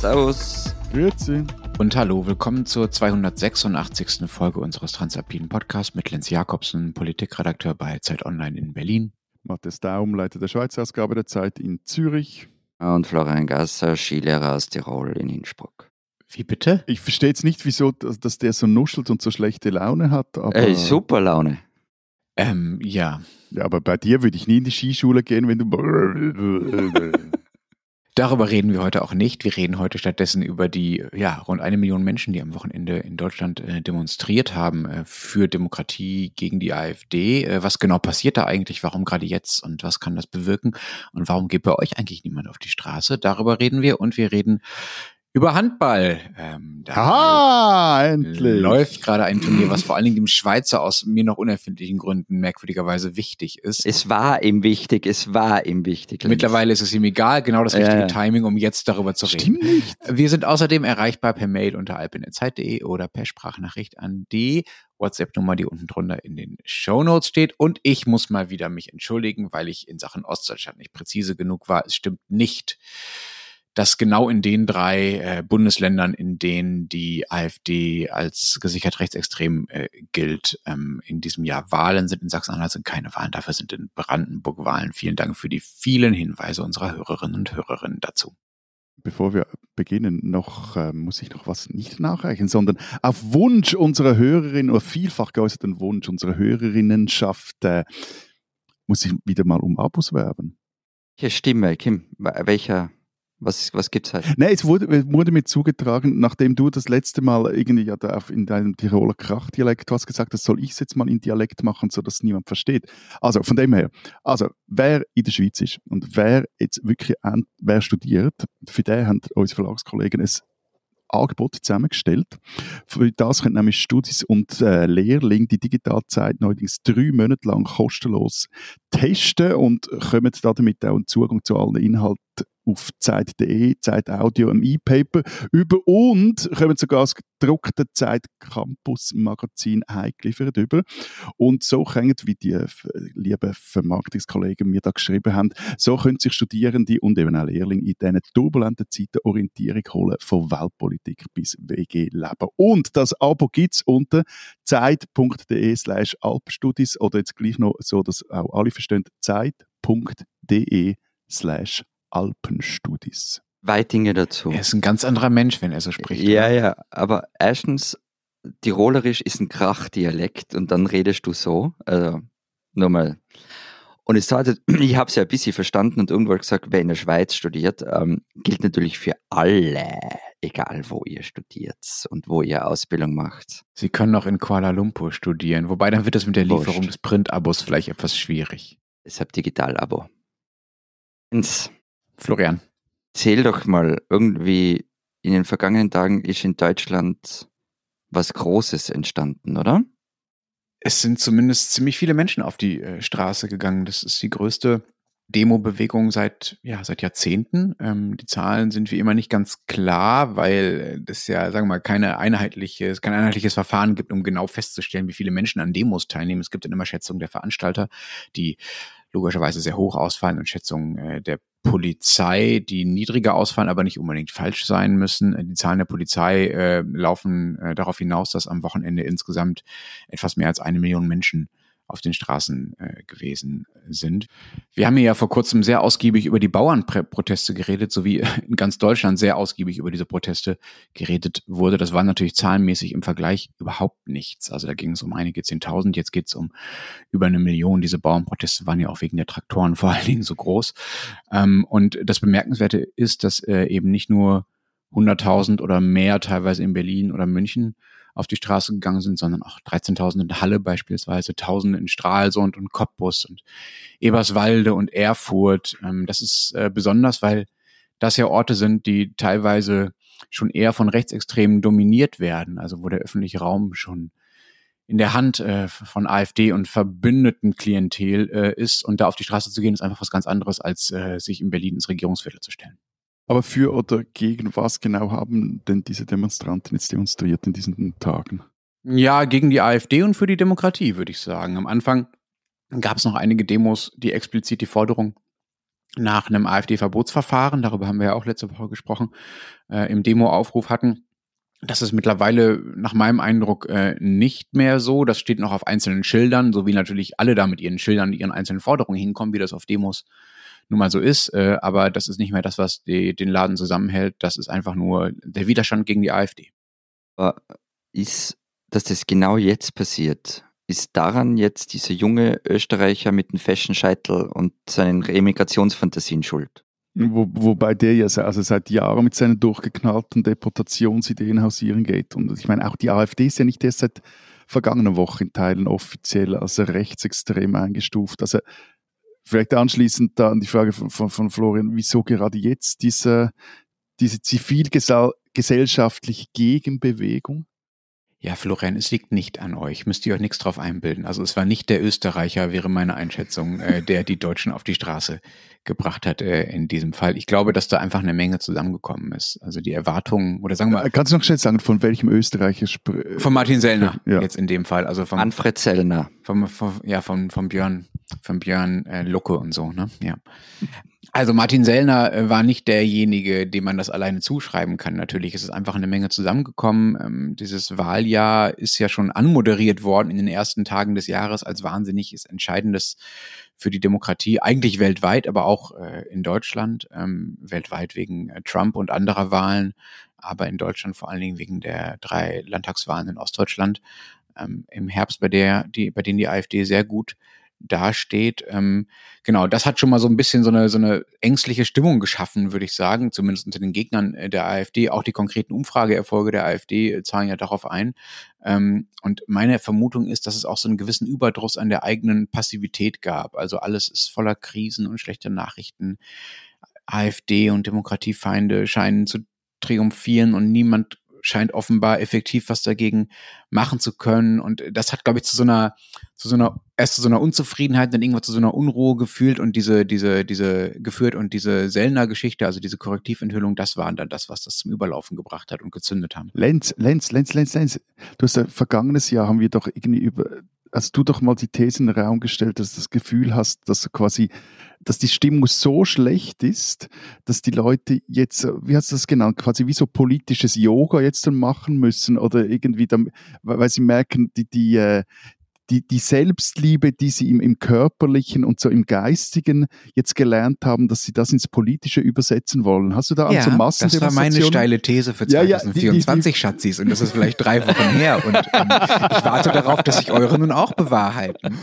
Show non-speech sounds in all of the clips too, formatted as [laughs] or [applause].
Servus. Grüezi. Und hallo, willkommen zur 286. Folge unseres Transalpinen Podcasts mit Lenz Jakobsen, Politikredakteur bei Zeit Online in Berlin. Matthias Daum, Leiter der Schweizer Ausgabe der Zeit in Zürich. Und Florian Gasser, Skilehrer aus Tirol in Innsbruck. Wie bitte? Ich verstehe jetzt nicht, wieso dass der so nuschelt und so schlechte Laune hat. Aber, Ey, super Laune. Ähm, ja. Ja, aber bei dir würde ich nie in die Skischule gehen, wenn du. [laughs] Darüber reden wir heute auch nicht. Wir reden heute stattdessen über die ja, rund eine Million Menschen, die am Wochenende in Deutschland äh, demonstriert haben äh, für Demokratie gegen die AfD. Äh, was genau passiert da eigentlich? Warum gerade jetzt? Und was kann das bewirken? Und warum geht bei euch eigentlich niemand auf die Straße? Darüber reden wir und wir reden über Handball. Ähm, Aha, endlich. Läuft gerade ein Turnier, was vor allen Dingen dem Schweizer aus mir noch unerfindlichen Gründen merkwürdigerweise wichtig ist. Es war ihm wichtig, es war ihm wichtig. Mittlerweile ist es ihm egal, genau das richtige Ja. Timing, um jetzt darüber zu reden. Stimmt nicht. Wir sind außerdem erreichbar per Mail unter alpinezeit.de oder per Sprachnachricht an die WhatsApp-Nummer, die unten drunter in den Shownotes steht. Und ich muss mal wieder mich entschuldigen, weil ich in Sachen Ostdeutschland nicht präzise genug war. Es stimmt nicht, dass genau in den drei äh, Bundesländern, in denen die AfD als gesichert rechtsextrem äh, gilt, ähm, in diesem Jahr Wahlen sind. In Sachsen-Anhalt sind keine Wahlen, dafür sind in Brandenburg Wahlen. Vielen Dank für die vielen Hinweise unserer Hörerinnen und Hörerinnen dazu. Bevor wir beginnen, noch äh, muss ich noch was nicht nachreichen, sondern auf Wunsch unserer Hörerinnen oder vielfach geäußerten Wunsch unserer Hörerinnenschaft äh, muss ich wieder mal um Abos werben. Welche Stimme, Kim? Welcher? Was, was gibt's heute? Nein, es wurde, wurde mir zugetragen, nachdem du das letzte Mal irgendwie ja da in deinem Tiroler Krachdialekt hast gesagt, das soll ich jetzt mal in Dialekt machen, sodass niemand versteht. Also von dem her, also wer in der Schweiz ist und wer jetzt wirklich wer studiert, für den haben unsere Verlagskollegen ein Angebot zusammengestellt. Für das können nämlich Studis und äh, Lehrlinge die Digitalzeit neuerdings drei Monate lang kostenlos testen und kommen damit auch einen Zugang zu allen Inhalten auf Zeit.de, Zeit Audio, im E-Paper über und kommen sogar das gedruckte Zeit Campus Magazin heimgeliefert über. Und so können, wie die äh, lieben Vermarktungskollegen mir da geschrieben haben, so können sich Studierende und eben auch Lehrlinge in diesen turbulenten Zeiten Orientierung holen von Weltpolitik bis WG-Leben. Und das Abo gibt es unter zeit.de slash alpstudis oder jetzt gleich noch so, dass auch alle verstehen, zeit.de slash alpenstudis. Weitinge dazu. Er ist ein ganz anderer Mensch, wenn er so spricht. Ja, oder? ja, aber erstens, Tirolerisch ist ein Krachdialekt und dann redest du so. Also, nur mal. Und es hat, [clears throat] ich habe es ja ein bisschen verstanden und irgendwo gesagt, wer in der Schweiz studiert, ähm, gilt natürlich für alle, egal wo ihr studiert und wo ihr Ausbildung macht. Sie können auch in Kuala Lumpur studieren, wobei dann wird es mit der Wurscht. Lieferung des Printabos vielleicht etwas schwierig. Deshalb Digital-Abo. Florian. Zähl doch mal, irgendwie in den vergangenen Tagen ist in Deutschland was Großes entstanden, oder? Es sind zumindest ziemlich viele Menschen auf die äh, Straße gegangen. Das ist die größte Demo-Bewegung seit, ja, seit Jahrzehnten. Ähm, die Zahlen sind wie immer nicht ganz klar, weil es ja, sagen wir mal, keine einheitliches, kein einheitliches Verfahren gibt, um genau festzustellen, wie viele Menschen an Demos teilnehmen. Es gibt dann immer Schätzungen der Veranstalter, die logischerweise sehr hoch ausfallen und Schätzungen äh, der Polizei, die niedriger ausfallen, aber nicht unbedingt falsch sein müssen. Äh, Die Zahlen der Polizei äh, laufen äh, darauf hinaus, dass am Wochenende insgesamt etwas mehr als eine Million Menschen auf den Straßen äh, gewesen sind. Wir haben ja vor kurzem sehr ausgiebig über die Bauernproteste geredet, sowie [laughs] in ganz Deutschland sehr ausgiebig über diese Proteste geredet wurde. Das war natürlich zahlenmäßig im Vergleich überhaupt nichts. Also da ging es um einige Zehntausend, jetzt geht es um über eine Million. Diese Bauernproteste waren ja auch wegen der Traktoren [laughs] vor allen Dingen so groß. Ähm, und das Bemerkenswerte ist, dass äh, eben nicht nur 100.000 oder mehr teilweise in Berlin oder München auf die Straße gegangen sind, sondern auch 13.000 in Halle beispielsweise, Tausende in Stralsund und Cottbus und Eberswalde und Erfurt. Ähm, das ist äh, besonders, weil das ja Orte sind, die teilweise schon eher von Rechtsextremen dominiert werden, also wo der öffentliche Raum schon in der Hand äh, von AfD und verbündeten Klientel äh, ist. Und da auf die Straße zu gehen, ist einfach was ganz anderes, als sich in Berlin ins Regierungsviertel zu stellen. Aber für oder gegen was genau haben denn diese Demonstranten jetzt demonstriert in diesen Tagen? Ja, gegen die AfD und für die Demokratie, würde ich sagen. Am Anfang gab es noch einige Demos, die explizit die Forderung nach einem AfD-Verbotsverfahren, darüber haben wir ja auch letzte Woche gesprochen, äh, im Demo-Aufruf hatten. Das ist mittlerweile nach meinem Eindruck äh, nicht mehr so. Das steht noch auf einzelnen Schildern, so wie natürlich alle da mit ihren Schildern, ihren einzelnen Forderungen hinkommen, wie das auf Demos nun mal so ist. Äh, aber das ist nicht mehr das, was die, den Laden zusammenhält. Das ist einfach nur der Widerstand gegen die AfD. Aber ist, dass das genau jetzt passiert, ist daran jetzt dieser junge Österreicher mit dem Fashion-Scheitel und seinen Emigrationsfantasien schuld? Wo, wobei der ja also seit Jahren mit seinen durchgeknallten Deportationsideen hausieren geht. Und ich meine, auch die AfD ist ja nicht erst seit vergangenen Woche in Teilen offiziell als rechtsextrem eingestuft. Also vielleicht anschließend da an die Frage von, von, von Florian, wieso gerade jetzt diese, diese zivilgesellschaftliche Gegenbewegung? Ja, Florian, es liegt nicht an euch. Müsst ihr euch nichts drauf einbilden. Also es war nicht der Österreicher, wäre meine Einschätzung, äh, der die Deutschen auf die Straße gebracht hat äh, in diesem Fall. Ich glaube, dass da einfach eine Menge zusammengekommen ist. Also die Erwartungen, oder sagen wir. Äh, kannst du noch schnell sagen, von welchem Österreicher spricht? Von Martin Sellner, ja. jetzt in dem Fall. Also vom, Manfred Sellner. Vom, vom, ja, von, von Björn, von Björn äh, Lucke und so, ne? Ja. Also Martin Sellner äh, war nicht derjenige, dem man das alleine zuschreiben kann. Natürlich ist es einfach eine Menge zusammengekommen. Ähm, dieses Wahljahr ist ja schon anmoderiert worden in den ersten Tagen des Jahres als wahnsinnig entscheidendes für die Demokratie, eigentlich weltweit, aber auch äh, in Deutschland, ähm, weltweit wegen äh, Trump und anderer Wahlen, aber in Deutschland vor allen Dingen wegen der drei Landtagswahlen in Ostdeutschland ähm, im Herbst, bei der die, bei denen die AfD sehr gut dasteht. Ähm, genau, das hat schon mal so ein bisschen so eine, so eine ängstliche Stimmung geschaffen, würde ich sagen, zumindest unter den Gegnern äh, der AfD. Auch die konkreten Umfrageerfolge der AfD äh, zahlen ja darauf ein. Ähm, und meine Vermutung ist, dass es auch so einen gewissen Überdruss an der eigenen Passivität gab. Also alles ist voller Krisen und schlechter Nachrichten. AfD und Demokratiefeinde scheinen zu triumphieren und niemand scheint offenbar effektiv was dagegen machen zu können. Und das hat, glaube ich, zu so einer, zu so einer, erst zu so einer Unzufriedenheit, dann irgendwann zu so einer Unruhe gefühlt und diese, diese, diese geführt und diese Sellner-Geschichte, also diese Korrektiventhüllung, das waren dann das, was das zum Überlaufen gebracht hat und gezündet haben. Lenz, Lenz, Lenz, Lenz, Lenz. Du hast ja vergangenes Jahr haben wir doch irgendwie über, hast du doch mal die These in den Raum gestellt, dass du das Gefühl hast, dass quasi dass die Stimmung so schlecht ist, dass die Leute jetzt, wie hast du das genannt, quasi wie so politisches Yoga jetzt dann machen müssen oder irgendwie, dann, weil sie merken, die, die, äh, die, die Selbstliebe, die sie im, im körperlichen und so im geistigen jetzt gelernt haben, dass sie das ins Politische übersetzen wollen. Hast du da ja, also Massen Das war meine steile These für 2024, ja, ja, Schatzis, und das ist vielleicht drei Wochen her. Und ähm, ich warte darauf, dass sich eure nun auch bewahrheiten.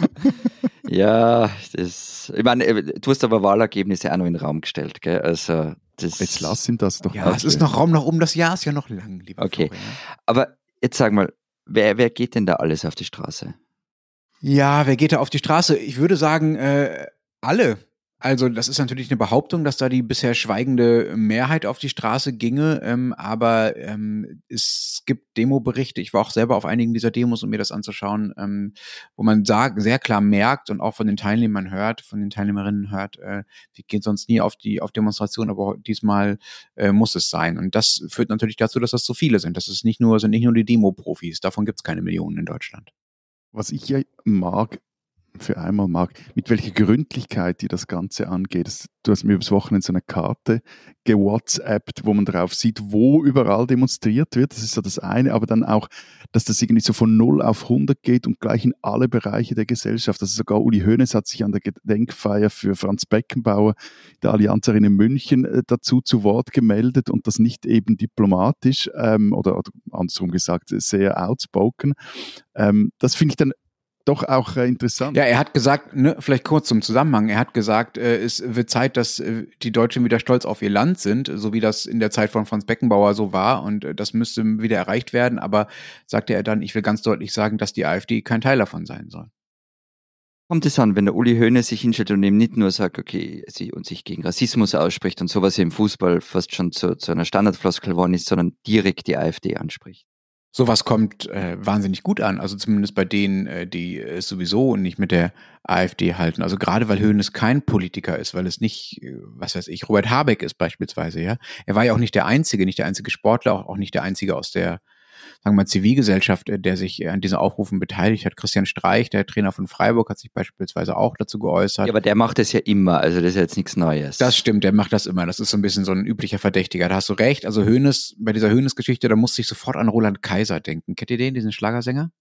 Ja, das, ich meine, äh, du hast aber Wahlergebnisse auch noch in den Raum gestellt, gell? Also, das, jetzt lass ihn das doch. Ja, es ist noch Raum nach oben, das Jahr ist ja noch lang, lieber Okay, Florian. aber jetzt sag mal, wer, wer geht denn da alles auf die Straße? Ja, wer geht da auf die Straße? Ich würde sagen, äh, alle. Also das ist natürlich eine Behauptung, dass da die bisher schweigende Mehrheit auf die Straße ginge, ähm, aber ähm, es gibt Demoberichte, ich war auch selber auf einigen dieser Demos, um mir das anzuschauen, ähm, wo man sehr klar merkt und auch von den Teilnehmern hört, von den Teilnehmerinnen hört, äh, wir gehen sonst nie auf die auf Demonstrationen, aber diesmal äh, muss es sein. Und das führt natürlich dazu, dass das so viele sind. Das ist nicht nur, sind nicht nur die Demo-Profis, davon gibt es keine Millionen in Deutschland. Was ich ja mag, für einmal mag, mit welcher Gründlichkeit die das Ganze angeht. Du hast mir übers Wochenende so eine Karte gewhatsappt, wo man drauf sieht, wo überall demonstriert wird. Das ist ja das eine, aber dann auch, dass das irgendwie so von 0 auf 100 geht und gleich in alle Bereiche der Gesellschaft. Also sogar Uli Hoeneß hat sich an der Gedenkfeier für Franz Beckenbauer, der Allianzerin in München, äh, dazu zu Wort gemeldet und das nicht eben diplomatisch ähm, oder, oder andersrum gesagt sehr outspoken. Ähm, das finde ich dann doch auch äh, interessant. Ja, er hat gesagt, ne, vielleicht kurz zum Zusammenhang, er hat gesagt, äh, es wird Zeit, dass äh, die Deutschen wieder stolz auf ihr Land sind, so wie das in der Zeit von Franz Beckenbauer so war und äh, das müsste wieder erreicht werden, aber sagte er dann, ich will ganz deutlich sagen, dass die AfD kein Teil davon sein soll. Kommt es an, wenn der Uli Höhne sich hinstellt und eben nicht nur sagt, okay, sie und sich gegen Rassismus ausspricht und sowas im Fußball fast schon zu, zu einer Standardfloskel geworden ist, sondern direkt die AfD anspricht sowas kommt äh, wahnsinnig gut an. Also zumindest bei denen, äh, die es sowieso nicht mit der AfD halten. Also gerade weil Höhnes kein Politiker ist, weil es nicht, äh, was weiß ich, Robert Habeck ist beispielsweise, ja. Er war ja auch nicht der Einzige, nicht der einzige Sportler, auch, auch nicht der Einzige aus der sagen wir mal, Zivilgesellschaft, äh, der sich an diesen Aufrufen beteiligt hat. Christian Streich, der Trainer von Freiburg, hat sich beispielsweise auch dazu geäußert. Ja, aber der macht das ja immer, also das ist jetzt nichts Neues. Das stimmt, der macht das immer. Das ist so ein bisschen so ein üblicher Verdächtiger. Da hast du recht. Also Hönes, bei dieser Hönes-Geschichte, da musste ich sofort an Roland Kaiser denken. Kennt ihr den, diesen Schlagersänger?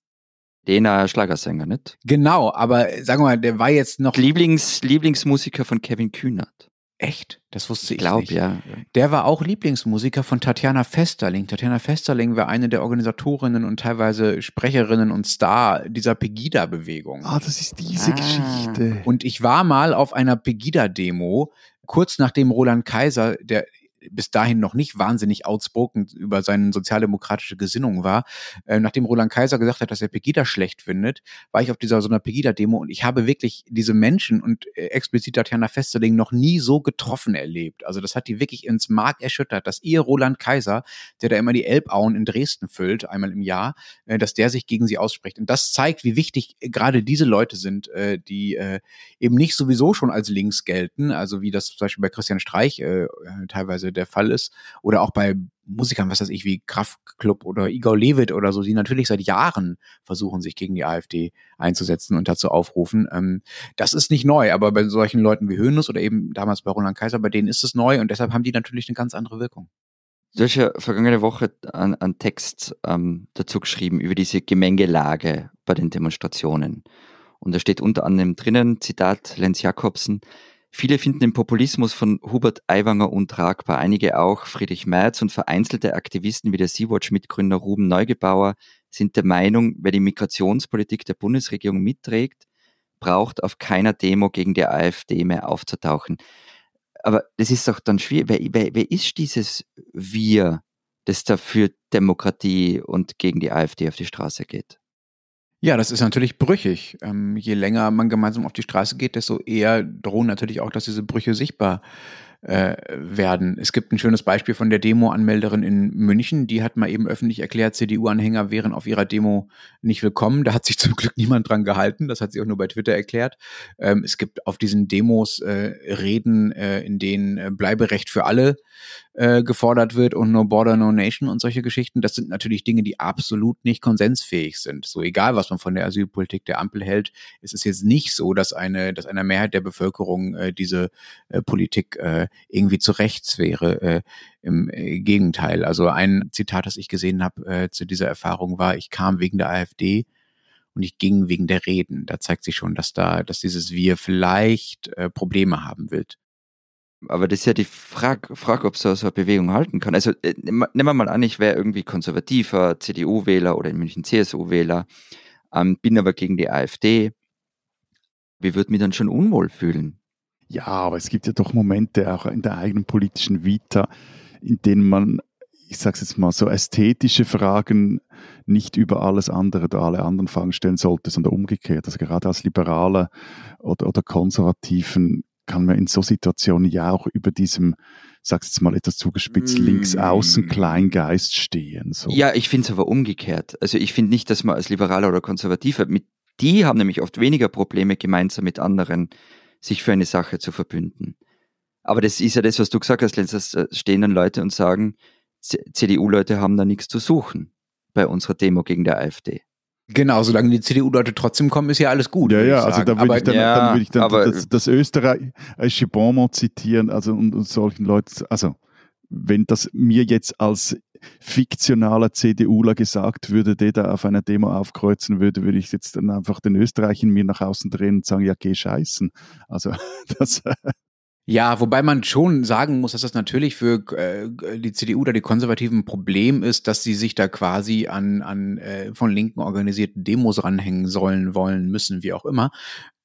Den Schlagersänger, nicht? Genau, aber sagen wir mal, der war jetzt noch. Lieblings, Lieblingsmusiker von Kevin Kühnert. Echt? Das wusste ich, ich glaub, nicht. ja. Der war auch Lieblingsmusiker von Tatjana Festerling. Tatjana Festerling war eine der Organisatorinnen und teilweise Sprecherinnen und Star dieser Pegida-Bewegung. Ah, das ist diese Ah. Geschichte. Und ich war mal auf einer Pegida-Demo, kurz nachdem Roland Kaiser, der bis dahin noch nicht wahnsinnig outspoken über seine sozialdemokratische Gesinnung war, äh, nachdem Roland Kaiser gesagt hat, dass er Pegida schlecht findet, war ich auf dieser so einer Pegida-Demo und ich habe wirklich diese Menschen und äh, explizit Tatjana Festerling noch nie so getroffen erlebt. Also das hat die wirklich ins Mark erschüttert, dass ihr Roland Kaiser, der da immer die Elbauen in Dresden füllt, einmal im Jahr, äh, dass der sich gegen sie ausspricht. Und das zeigt, wie wichtig äh, gerade diese Leute sind, äh, die äh, eben nicht sowieso schon als links gelten, also wie das zum Beispiel bei Christian Streich äh, äh, teilweise der Fall ist, oder auch bei Musikern, was weiß ich, wie Kraftklub oder Igor Levit oder so, die natürlich seit Jahren versuchen, sich gegen die AfD einzusetzen und dazu aufrufen. Ähm, das ist nicht neu, aber bei solchen Leuten wie Hönes oder eben damals bei Roland Kaiser, bei denen ist es neu und deshalb haben die natürlich eine ganz andere Wirkung. Du hast ja vergangene Woche einen, Text ähm, dazu geschrieben über diese Gemengelage bei den Demonstrationen. Und da steht unter anderem drinnen, Zitat Lenz Jakobsen, Viele finden den Populismus von Hubert Aiwanger untragbar, einige auch. Friedrich Merz und vereinzelte Aktivisten wie der Sea-Watch-Mitgründer Ruben Neugebauer sind der Meinung, wer die Migrationspolitik der Bundesregierung mitträgt, braucht auf keiner Demo gegen die AfD mehr aufzutauchen. Aber das ist doch dann schwierig. Wer, wer, wer ist dieses Wir, das da für Demokratie und gegen die AfD auf die Straße geht? Ja, das ist natürlich brüchig. Ähm, je länger man gemeinsam auf die Straße geht, desto eher drohen natürlich auch, dass diese Brüche sichtbar äh, werden. Es gibt ein schönes Beispiel von der Demo-Anmelderin in München, die hat mal eben öffentlich erklärt, CDU-Anhänger wären auf ihrer Demo nicht willkommen. Da hat sich zum Glück niemand dran gehalten. Das hat sie auch nur bei Twitter erklärt. Ähm, es gibt auf diesen Demos äh, Reden, äh, in denen äh, Bleiberecht für alle äh, gefordert wird und No Border, No Nation und solche Geschichten. Das sind natürlich Dinge, die absolut nicht konsensfähig sind. So egal, was man von der Asylpolitik der Ampel hält, ist es jetzt nicht so, dass eine, dass eine Mehrheit der Bevölkerung äh, diese äh, Politik äh, irgendwie zu rechts wäre. Äh, Im äh, Gegenteil. Also ein Zitat, das ich gesehen habe äh, zu dieser Erfahrung war, ich kam wegen der AfD und ich ging wegen der Reden. Da zeigt sich schon, dass da, dass dieses Wir vielleicht äh, Probleme haben wird. Aber das ist ja die Frage, Frage ob so, so eine Bewegung halten kann. Also äh, nehmen wir mal an, ich wäre irgendwie konservativer CDU-Wähler oder in München CSU-Wähler, ähm, bin aber gegen die AfD. Wie würde mich dann schon unwohl fühlen? Ja, aber es gibt ja doch Momente auch in der eigenen politischen Vita, in denen man, ich sage jetzt mal, so ästhetische Fragen nicht über alles andere oder alle anderen Fragen stellen sollte, sondern umgekehrt. Also gerade als Liberaler oder, oder Konservativen kann man in so Situationen ja auch über diesem, sag's jetzt mal etwas zugespitzt, Mm. links-außen Kleingeist stehen. So. Ja, ich finde es aber umgekehrt. Also ich finde nicht, dass man als Liberaler oder Konservativer, mit, die haben nämlich oft weniger Probleme, gemeinsam mit anderen sich für eine Sache zu verbünden. Aber das ist ja das, was du gesagt hast, Lenz, dass äh, stehen dann Leute und sagen, CDU-Leute haben da nichts zu suchen bei unserer Demo gegen die AfD. Genau, solange die CDU-Leute trotzdem kommen, ist ja alles gut. Ja, ja, ich also da würde ich dann, ja, dann, würde ich dann aber- das, das österreichische Bonmot zitieren, also und, und solchen Leuten, also wenn das mir jetzt als fiktionaler CDUler gesagt würde, der da auf einer Demo aufkreuzen würde, würde ich jetzt dann einfach den Österreich in mir nach außen drehen und sagen, ja, geh scheißen. Also [laughs] das, Ja, wobei man schon sagen muss, dass das natürlich für äh, die CDU oder die Konservativen ein Problem ist, dass sie sich da quasi an, an äh, von Linken organisierten Demos ranhängen sollen, wollen, müssen, wie auch immer.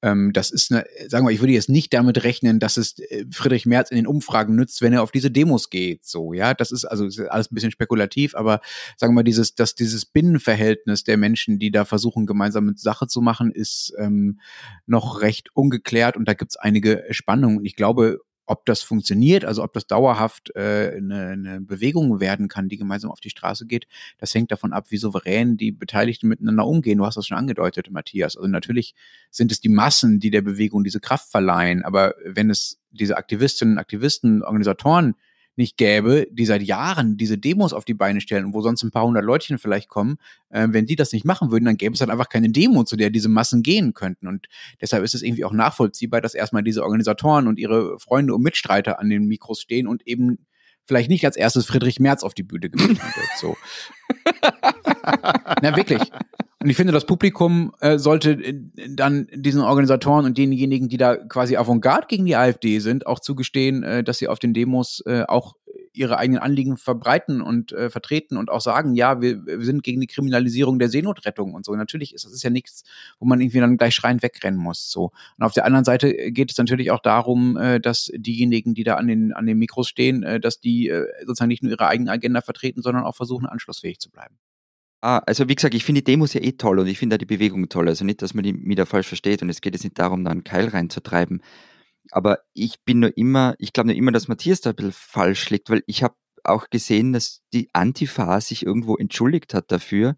Ähm, das ist eine, sagen wir, ich würde jetzt nicht damit rechnen, dass es äh, Friedrich Merz in den Umfragen nützt, wenn er auf diese Demos geht. So, ja, das ist also ist alles ein bisschen spekulativ, aber sagen wir mal, dieses, dass dieses Binnenverhältnis der Menschen, die da versuchen, gemeinsam mit Sache zu machen, ist ähm, noch recht ungeklärt und da gibt es einige Spannungen. Ich glaube, ob das funktioniert, also ob das dauerhaft äh, eine, eine Bewegung werden kann, die gemeinsam auf die Straße geht, das hängt davon ab, wie souverän die Beteiligten miteinander umgehen. Du hast das schon angedeutet, Matthias. Also natürlich sind es die Massen, die der Bewegung diese Kraft verleihen, aber wenn es diese Aktivistinnen, Aktivisten, Organisatoren nicht gäbe, die seit Jahren diese Demos auf die Beine stellen und wo sonst ein paar hundert Leutchen vielleicht kommen, äh, wenn die das nicht machen würden, dann gäbe es halt einfach keine Demo, zu der diese Massen gehen könnten. Und deshalb ist es irgendwie auch nachvollziehbar, dass erstmal diese Organisatoren und ihre Freunde und Mitstreiter an den Mikros stehen und eben vielleicht nicht als erstes Friedrich Merz auf die Bühne gebeten wird. So. [laughs] Na wirklich. Und ich finde, das Publikum äh, sollte äh, dann diesen Organisatoren und denjenigen, die da quasi Avantgarde gegen die AfD sind, auch zugestehen, äh, dass sie auf den Demos äh, auch ihre eigenen Anliegen verbreiten und äh, vertreten und auch sagen, ja, wir, wir sind gegen die Kriminalisierung der Seenotrettung und so. Natürlich ist das ist ja nichts, wo man irgendwie dann gleich schreiend wegrennen muss. So. Und auf der anderen Seite geht es natürlich auch darum, äh, dass diejenigen, die da an den, an den Mikros stehen, äh, dass die äh, sozusagen nicht nur ihre eigene Agenda vertreten, sondern auch versuchen, anschlussfähig zu bleiben. Ah, also wie gesagt, ich finde die Demos ja eh toll und ich finde auch die Bewegung toll. Also nicht, dass man die wieder falsch versteht und es geht jetzt nicht darum, da einen Keil reinzutreiben. Aber ich bin nur immer, ich glaube nur immer, dass Matthias da ein bisschen falsch liegt, weil ich habe auch gesehen, dass die Antifa sich irgendwo entschuldigt hat dafür,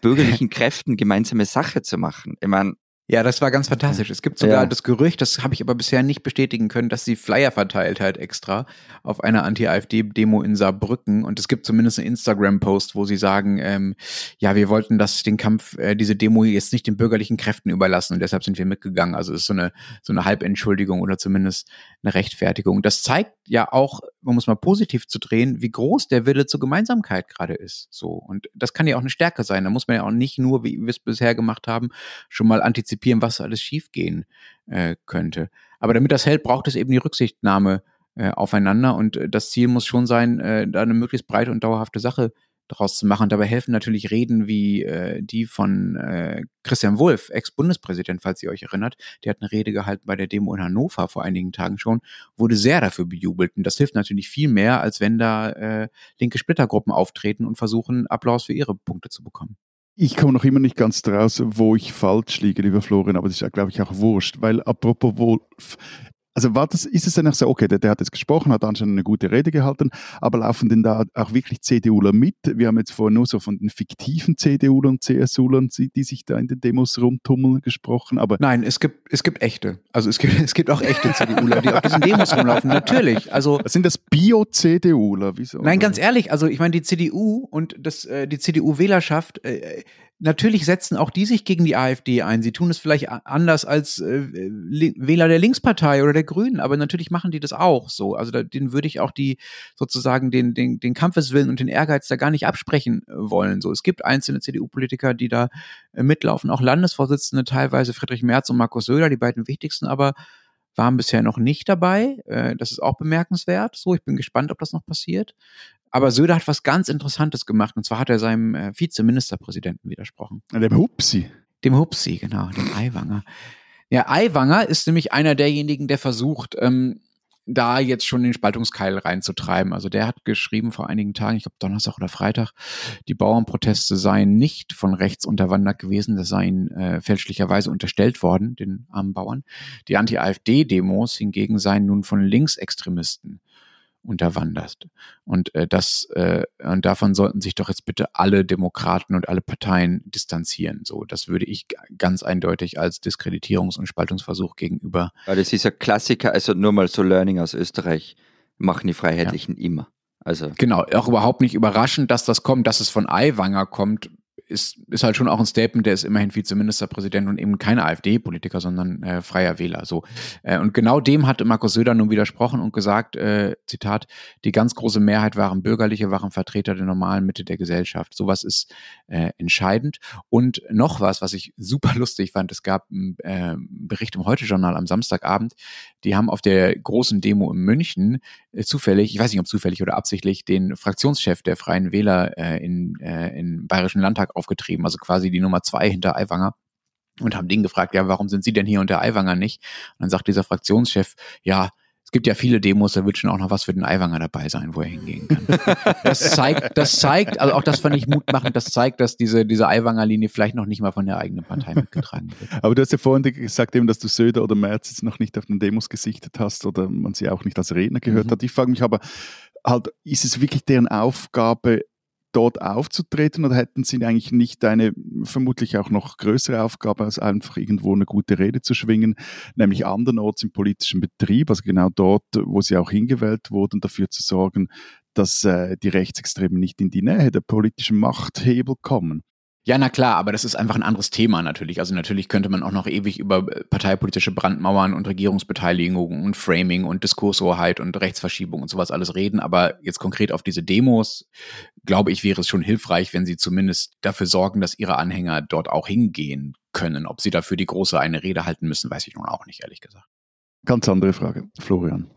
bürgerlichen [laughs] Kräften gemeinsame Sache zu machen. Ich meine, ja, das war ganz fantastisch. Es gibt sogar ja. das Gerücht, das habe ich aber bisher nicht bestätigen können, dass sie Flyer verteilt hat extra auf einer Anti-AfD-Demo in Saarbrücken. Und es gibt zumindest einen Instagram-Post, wo sie sagen, ähm, ja, wir wollten das, den Kampf, äh, diese Demo jetzt nicht den bürgerlichen Kräften überlassen und deshalb sind wir mitgegangen. Also es ist so eine, so eine Halbentschuldigung oder zumindest eine Rechtfertigung. Das zeigt ja auch, um es mal positiv zu drehen, wie groß der Wille zur Gemeinsamkeit gerade ist. So. Und das kann ja auch eine Stärke sein. Da muss man ja auch nicht nur, wie wir es bisher gemacht haben, schon mal antizipieren, was alles schiefgehen äh, könnte. Aber damit das hält, braucht es eben die Rücksichtnahme äh, aufeinander. Und äh, das Ziel muss schon sein, äh, da eine möglichst breite und dauerhafte Sache daraus zu machen. Dabei helfen natürlich Reden wie äh, die von äh, Christian Wulff, Ex-Bundespräsident, falls ihr euch erinnert. Der hat eine Rede gehalten bei der Demo in Hannover vor einigen Tagen schon, wurde sehr dafür bejubelt. Und das hilft natürlich viel mehr, als wenn da äh, linke Splittergruppen auftreten und versuchen, Applaus für ihre Punkte zu bekommen. Ich komme noch immer nicht ganz draus, wo ich falsch liege, lieber Florian, aber das ist glaube ich, auch wurscht, weil apropos Wolf, also war das, ist es dann auch so, okay, der, der, hat jetzt gesprochen, hat anscheinend eine gute Rede gehalten, aber laufen denn da auch wirklich CDUler mit? Wir haben jetzt vorhin nur so von den fiktiven CDUlern und CSUlern, die sich da in den Demos rumtummeln, gesprochen, aber... Nein, es gibt, es gibt echte. Also es gibt, [laughs] es gibt auch echte CDUler, die auf diesen Demos rumlaufen, natürlich. Also, Sind das Bio-CDUler? Wieso? Nein, ganz ehrlich, also ich meine, die CDU und das, äh, die CDU-Wählerschaft äh, natürlich setzen auch die sich gegen die AfD ein. Sie tun es vielleicht anders als äh, Wähler der Linkspartei oder der Grünen, aber natürlich machen die das auch so. Also da, denen würde ich auch die sozusagen den, den, den Kampfeswillen und den Ehrgeiz da gar nicht absprechen äh, wollen. So, es gibt einzelne CDU-Politiker, die da äh, mitlaufen, auch Landesvorsitzende teilweise Friedrich Merz und Markus Söder, die beiden wichtigsten, aber waren bisher noch nicht dabei. Äh, das ist auch bemerkenswert. So, ich bin gespannt, ob das noch passiert. Aber Söder hat was ganz Interessantes gemacht. Und zwar hat er seinem äh, Vizeministerpräsidenten widersprochen. Dem Hupsi. Dem Hupsi, genau, dem Aiwanger. Ja, Aiwanger ist nämlich einer derjenigen, der versucht, ähm, da jetzt schon den Spaltungskeil reinzutreiben. Also der hat geschrieben vor einigen Tagen, ich glaube Donnerstag oder Freitag, die Bauernproteste seien nicht von rechts unterwandert gewesen, das seien äh, fälschlicherweise unterstellt worden, den armen Bauern. Die Anti-AfD-Demos hingegen seien nun von Linksextremisten unterwandert. Und äh, das äh, und davon sollten sich doch jetzt bitte alle Demokraten und alle Parteien distanzieren. So, das würde ich ganz eindeutig als Diskreditierungs- und Spaltungsversuch gegenüber. Ja, das ist ein Klassiker, also nur mal so Learning aus Österreich machen die Freiheitlichen ja. immer. Also genau, auch überhaupt nicht überraschend, dass das kommt, dass es von Aiwanger kommt, ist, ist halt schon auch ein Statement, der ist immerhin Vizeministerpräsident und eben kein AfD-Politiker, sondern äh, freier Wähler. So. Äh, und genau dem hat Markus Söder nun widersprochen und gesagt, äh, Zitat, die ganz große Mehrheit waren Bürgerliche, waren Vertreter der normalen Mitte der Gesellschaft. Sowas ist äh, entscheidend. Und noch was, was ich super lustig fand, es gab einen äh, Bericht im Heute-Journal am Samstagabend, die haben auf der großen Demo in München äh, zufällig, ich weiß nicht, ob zufällig oder absichtlich, den Fraktionschef der Freien Wähler äh, in, äh, in Bayerischen Landtag aufgetrieben, also quasi die Nummer zwei hinter Aiwanger und haben den gefragt, ja, warum sind Sie denn hier und der Aiwanger nicht? Und dann sagt dieser Fraktionschef, ja, es gibt ja viele Demos, da wird schon auch noch was für den Aiwanger dabei sein, wo er hingehen kann. Das zeigt, das zeigt, also auch das fand ich mutmachend, das zeigt, dass diese, diese Aiwanger-Linie vielleicht noch nicht mal von der eigenen Partei mitgetragen wird. Aber du hast ja vorhin gesagt, eben, dass du Söder oder Merz jetzt noch nicht auf den Demos gesichtet hast oder man sie auch nicht als Redner gehört mhm. hat. Ich frage mich aber halt, ist es wirklich deren Aufgabe, dort aufzutreten oder hätten Sie eigentlich nicht eine vermutlich auch noch größere Aufgabe, als einfach irgendwo eine gute Rede zu schwingen, nämlich andernorts im politischen Betrieb, also genau dort, wo Sie auch hingewählt wurden, dafür zu sorgen, dass äh, die Rechtsextremen nicht in die Nähe der politischen Machthebel kommen? Ja, na klar, aber das ist einfach ein anderes Thema natürlich. Also natürlich könnte man auch noch ewig über äh, parteipolitische Brandmauern und Regierungsbeteiligung und Framing und Diskurshoheit und Rechtsverschiebung und sowas alles reden. Aber jetzt konkret auf diese Demos, glaube ich, wäre es schon hilfreich, wenn sie zumindest dafür sorgen, dass ihre Anhänger dort auch hingehen können. Ob sie dafür die große eine Rede halten müssen, weiß ich nun auch nicht, ehrlich gesagt. Ganz andere Frage, Florian.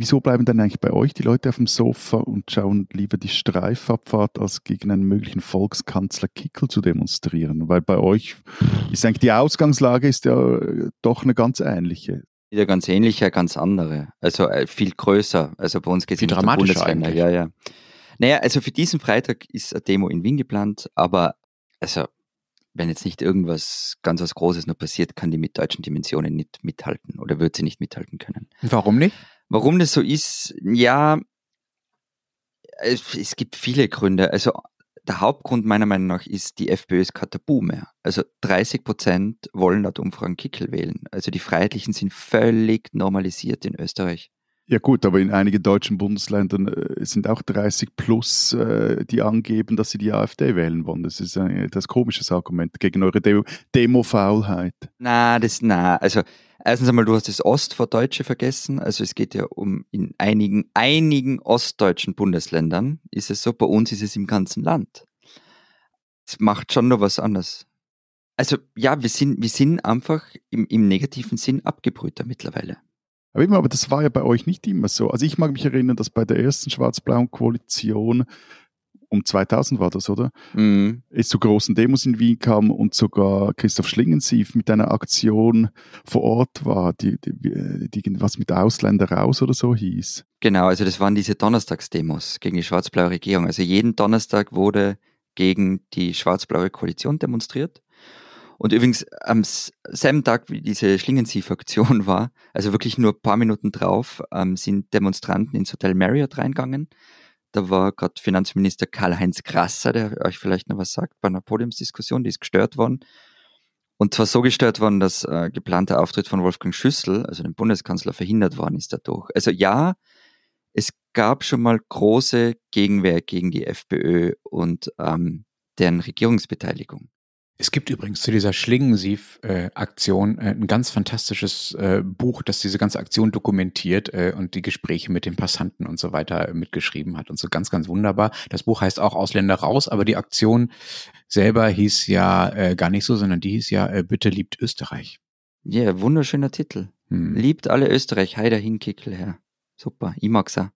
Wieso bleiben dann eigentlich bei euch die Leute auf dem Sofa und schauen lieber die Streifabfahrt, als gegen einen möglichen Volkskanzler Kickel zu demonstrieren? Weil bei euch ist eigentlich die Ausgangslage ist ja doch eine ganz ähnliche. Wieder ganz ähnliche, ganz andere. Also äh, viel größer. Also bei uns geht es um Bundesländer. Ja, ja. Naja, also für diesen Freitag ist eine Demo in Wien geplant, aber also wenn jetzt nicht irgendwas ganz was Großes noch passiert, kann die mit deutschen Dimensionen nicht mithalten oder wird sie nicht mithalten können. Warum nicht? Warum das so ist, ja, es, es gibt viele Gründe. Also der Hauptgrund meiner Meinung nach ist, die FPÖ ist kein Tabu mehr. Also 30 Prozent wollen laut Umfragen Kickel wählen. Also die Freiheitlichen sind völlig normalisiert in Österreich. Ja gut, aber in einigen deutschen Bundesländern äh, sind auch 30 plus, äh, die angeben, dass sie die AfD wählen wollen. Das ist ein das komisches Argument gegen eure De Demo-Faulheit. Na, das, na, also erstens einmal, du hast das Ost vor Deutsche vergessen. Also es geht ja um in einigen, einigen ostdeutschen Bundesländern ist es so, bei uns ist es im ganzen Land. Es macht schon noch was anderes. Also ja, wir sind, wir sind einfach im, im negativen Sinn abgebrühter mittlerweile. Aber, immer, aber das war ja bei euch nicht immer so. Also ich mag mich erinnern, dass bei der ersten schwarz-blauen Koalition um 2000 war das, oder? Mhm. Es zu großen Demos in Wien kam und sogar Christoph Schlingensief mit einer Aktion vor Ort war, die, die, die was mit Ausländer raus oder so hieß. Genau, also das waren diese Donnerstagsdemos gegen die schwarz-blaue Regierung. Also jeden Donnerstag wurde gegen die schwarz-blaue Koalition demonstriert. Und übrigens am selben Tag, wie diese Schlingensief-Aktion [laughs] war, also wirklich nur ein paar Minuten drauf, ähm, sind Demonstranten ins Hotel Marriott reingegangen. Da war gerade Finanzminister Karl-Heinz Grasser, der euch vielleicht noch was sagt, bei einer Podiumsdiskussion, die ist gestört worden. Und zwar so gestört worden, dass äh, geplanter Auftritt von Wolfgang Schüssel, also dem Bundeskanzler, verhindert worden ist dadurch. Also ja, es gab schon mal große Gegenwehr gegen die FPÖ und ähm, deren Regierungsbeteiligung. Es gibt übrigens zu dieser Schlingensief-Aktion äh, ein ganz fantastisches äh, Buch, das diese ganze Aktion dokumentiert äh, und die Gespräche mit den Passanten und so weiter äh, mitgeschrieben hat und so ganz, ganz wunderbar. Das Buch heißt auch Ausländer raus, aber die Aktion selber hieß ja äh, gar nicht so, sondern die hieß ja äh, Bitte liebt Österreich. Ja, yeah, wunderschöner Titel. Hm. Liebt alle Österreich, heider hinkickel her. Super, ich mag's auch.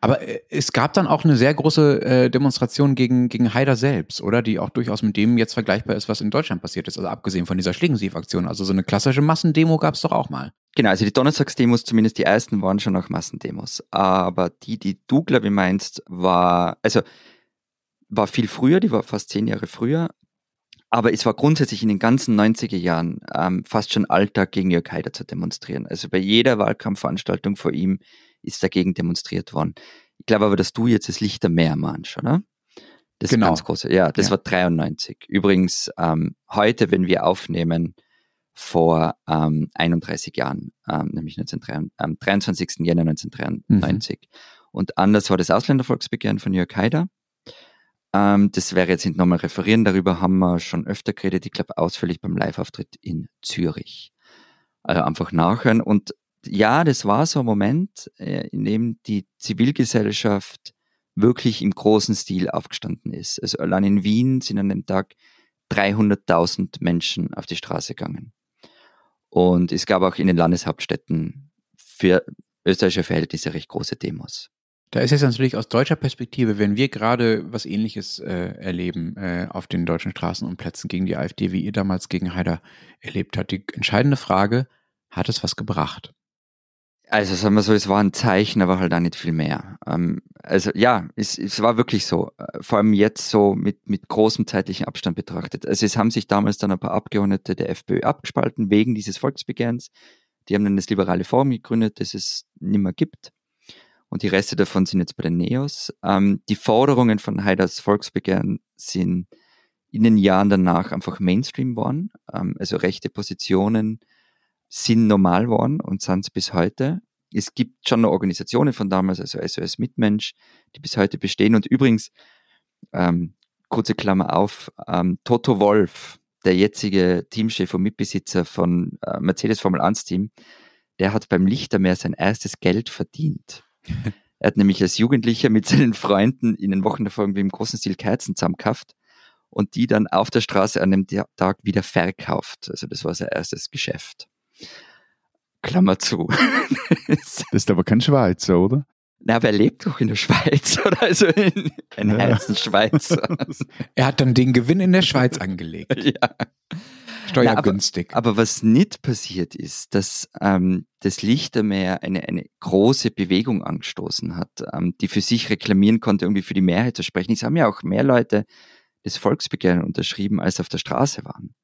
Aber äh, es gab dann auch eine sehr große äh, Demonstration gegen, gegen Haider selbst, oder? Die auch durchaus mit dem jetzt vergleichbar ist, was in Deutschland passiert ist. Also abgesehen von dieser Schlingensief-Aktion. Also so eine klassische Massendemo gab es doch auch mal. Genau, also die Donnerstagsdemos, zumindest die ersten, waren schon auch Massendemos. Aber die, die du, glaube ich, meinst, war, also war viel früher, die war fast zehn Jahre früher. Aber es war grundsätzlich in den ganzen 90er Jahren ähm, fast schon Alltag gegen Jörg Haider zu demonstrieren. Also bei jeder Wahlkampfveranstaltung vor ihm ist dagegen demonstriert worden. Ich glaube aber, dass du jetzt das Lichtermeer meinst, oder? Das genau. ist ganz große. Ja, das ja. war 93. Übrigens, ähm, heute, wenn wir aufnehmen, vor ähm, 31 Jahren, ähm, nämlich 19, am 23. Jänner 1993. Mhm. Und anders war das Ausländervolksbegehren von Jörg Haider. Ähm, das wäre jetzt nicht nochmal referieren, darüber haben wir schon öfter geredet, ich glaube ausführlich beim Live-Auftritt in Zürich. Also einfach nachhören. Und ja, das war so ein Moment, äh, in dem die Zivilgesellschaft wirklich im großen Stil aufgestanden ist. Also allein in Wien sind an dem Tag 300.000 Menschen auf die Straße gegangen. Und es gab auch in den Landeshauptstädten für österreichische Verhältnisse recht große Demos. Da ist jetzt natürlich aus deutscher Perspektive, wenn wir gerade was Ähnliches äh, erleben äh, auf den deutschen Straßen und Plätzen gegen die AfD, wie ihr damals gegen Haider erlebt habt, die entscheidende Frage, hat es was gebracht? Also sagen wir so, es war ein Zeichen, aber halt auch nicht viel mehr. Ähm, also ja, es, es war wirklich so. Äh, vor allem jetzt so mit, mit großem zeitlichen Abstand betrachtet. Also es haben sich damals dann ein paar Abgeordnete der FPÖ abgespalten wegen dieses Volksbegehrens. Die haben dann das liberale Forum gegründet, das es nicht mehr gibt. und die Reste davon sind jetzt bei den Neos. Ähm, die Forderungen von Haiders Volksbegehren sind in den Jahren danach einfach Mainstream worden. Ähm, also rechte Positionen sind normal geworden und sind es bis heute. Es gibt schon noch Organisationen von damals, also SOS Mitmensch, die bis heute bestehen. Und übrigens, ähm, kurze Klammer auf, ähm, Toto Wolf, der jetzige Teamchef und Mitbesitzer von äh, Mercedes Formel 1 Team, der hat beim Lichtermeer sein erstes Geld verdient. [laughs] er hat nämlich als Jugendlicher mit seinen Freunden in den Wochen davor irgendwie im großen Stil Kerzen zusammengekauft und die dann auf der Straße an dem Tag wieder verkauft. Also das war sein erstes Geschäft. Klammer zu. [laughs] das ist aber kein Schweizer, oder? Na, aber er lebt doch in der Schweiz, [laughs] oder? Also in, ein ja. Herzenschweizer. [laughs] er hat dann den Gewinn in der Schweiz angelegt. ja. Steuergünstig. aber, aber, was nicht passiert ist, dass ähm, das Lichtermeer eine, eine große Bewegung angestoßen hat, ähm, die für sich reklamieren konnte, irgendwie für die Mehrheit zu sprechen. Es haben ja auch mehr Leute das Volksbegehren unterschrieben, als auf der Straße waren.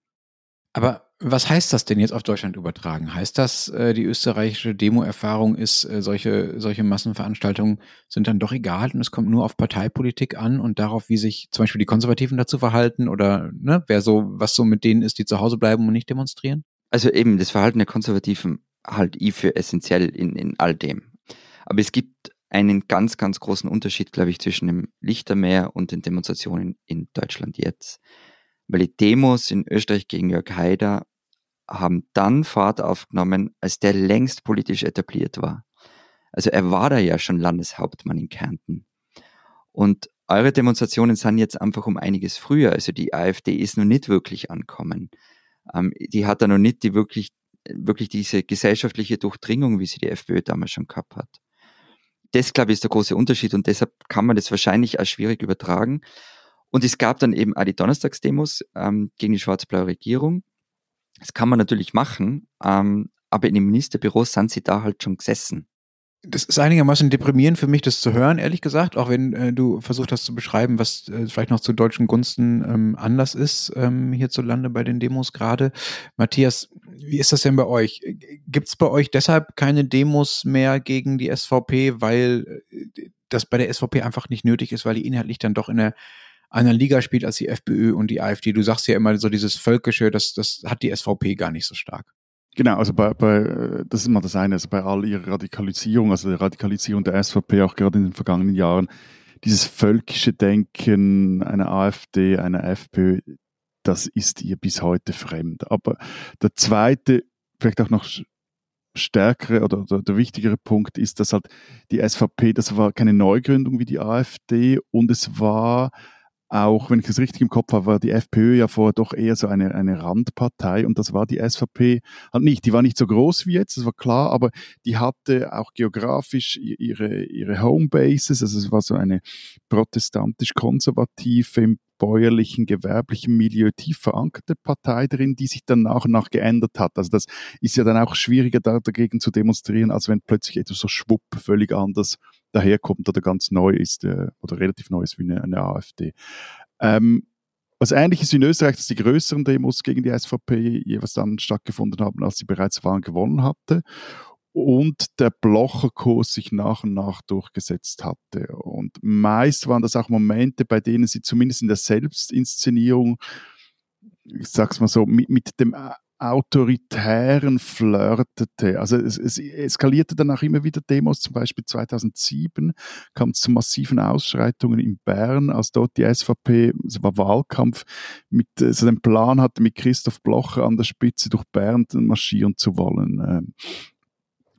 Aber was heißt das denn jetzt auf Deutschland übertragen? Heißt das, äh, die österreichische Demo-Erfahrung ist, äh, solche, solche Massenveranstaltungen sind dann doch egal und es kommt nur auf Parteipolitik an und darauf, wie sich zum Beispiel die Konservativen dazu verhalten oder ne, wer so, was so mit denen ist, die zu Hause bleiben und nicht demonstrieren? Also eben, das Verhalten der Konservativen halt ich für essentiell in, in all dem. Aber es gibt einen ganz, ganz großen Unterschied, glaube ich, zwischen dem Lichtermeer und den Demonstrationen in Deutschland jetzt weil die Demos in Österreich gegen Jörg Haider haben dann Fahrt aufgenommen, als der längst politisch etabliert war. Also er war da ja schon Landeshauptmann in Kärnten. Und eure Demonstrationen sind jetzt einfach um einiges früher. Also die AfD ist noch nicht wirklich ankommen. Ähm, die hat da noch nicht die wirklich, wirklich diese gesellschaftliche Durchdringung, wie sie die FPÖ damals schon gehabt hat. Das, glaube ich, ist der große Unterschied und deshalb kann man das wahrscheinlich als schwierig übertragen. Und es gab dann eben auch die Donnerstagsdemos ähm, gegen die schwarz-blaue Regierung. Das kann man natürlich machen, ähm, aber in dem Ministerbüro sind sie da halt schon gesessen. Das ist einigermaßen deprimierend für mich, das zu hören, ehrlich gesagt, auch wenn äh, du versucht hast zu beschreiben, was äh, vielleicht noch zu deutschen Gunsten ähm, anders ist ähm, hierzulande bei den Demos gerade. Matthias, wie ist das denn bei euch? Gibt es bei euch deshalb keine Demos mehr gegen die SVP, weil äh, das bei der SVP einfach nicht nötig ist, weil die inhaltlich dann doch in der einer Liga spielt als die FPÖ und die AfD. Du sagst ja immer so dieses Völkische, das, das hat die SVP gar nicht so stark. Genau, also bei, bei, das ist immer das eine, also bei all ihrer Radikalisierung, also der Radikalisierung der SVP auch gerade in den vergangenen Jahren, dieses völkische Denken einer AfD, einer FPÖ, das ist ihr bis heute fremd. Aber der zweite, vielleicht auch noch stärkere oder, oder, der wichtigere Punkt ist, dass halt die SVP, das war keine Neugründung wie die AfD und es war auch, wenn ich es richtig im Kopf habe, war die FPÖ ja vorher doch eher so eine, eine Randpartei und das war die SVP halt nicht. Die war nicht so groß wie jetzt, das war klar, aber die hatte auch geografisch ihre, ihre Homebases, also es war so eine protestantisch-konservative, bäuerlichen, gewerblichen Milieu tief verankerte Partei drin, die sich dann nach und nach geändert hat. Also das ist ja dann auch schwieriger da dagegen zu demonstrieren, als wenn plötzlich etwas so schwupp völlig anders daherkommt oder ganz neu ist äh, oder relativ neu ist wie eine, eine AfD. Ähm, was ähnlich ist in Österreich, dass die größeren Demos gegen die SVP jeweils dann stattgefunden haben, als sie bereits Wahlen gewonnen hatte und der Blocherkurs sich nach und nach durchgesetzt hatte. Und meist waren das auch Momente, bei denen sie zumindest in der Selbstinszenierung, ich sag's mal so, mit, mit dem Autoritären flirtete. Also es, es eskalierte dann auch immer wieder Demos, zum Beispiel 2007 kam es zu massiven Ausschreitungen in Bern, als dort die SVP, es war Wahlkampf, mit so den Plan hatte, mit Christoph Blocher an der Spitze durch Bern marschieren zu wollen.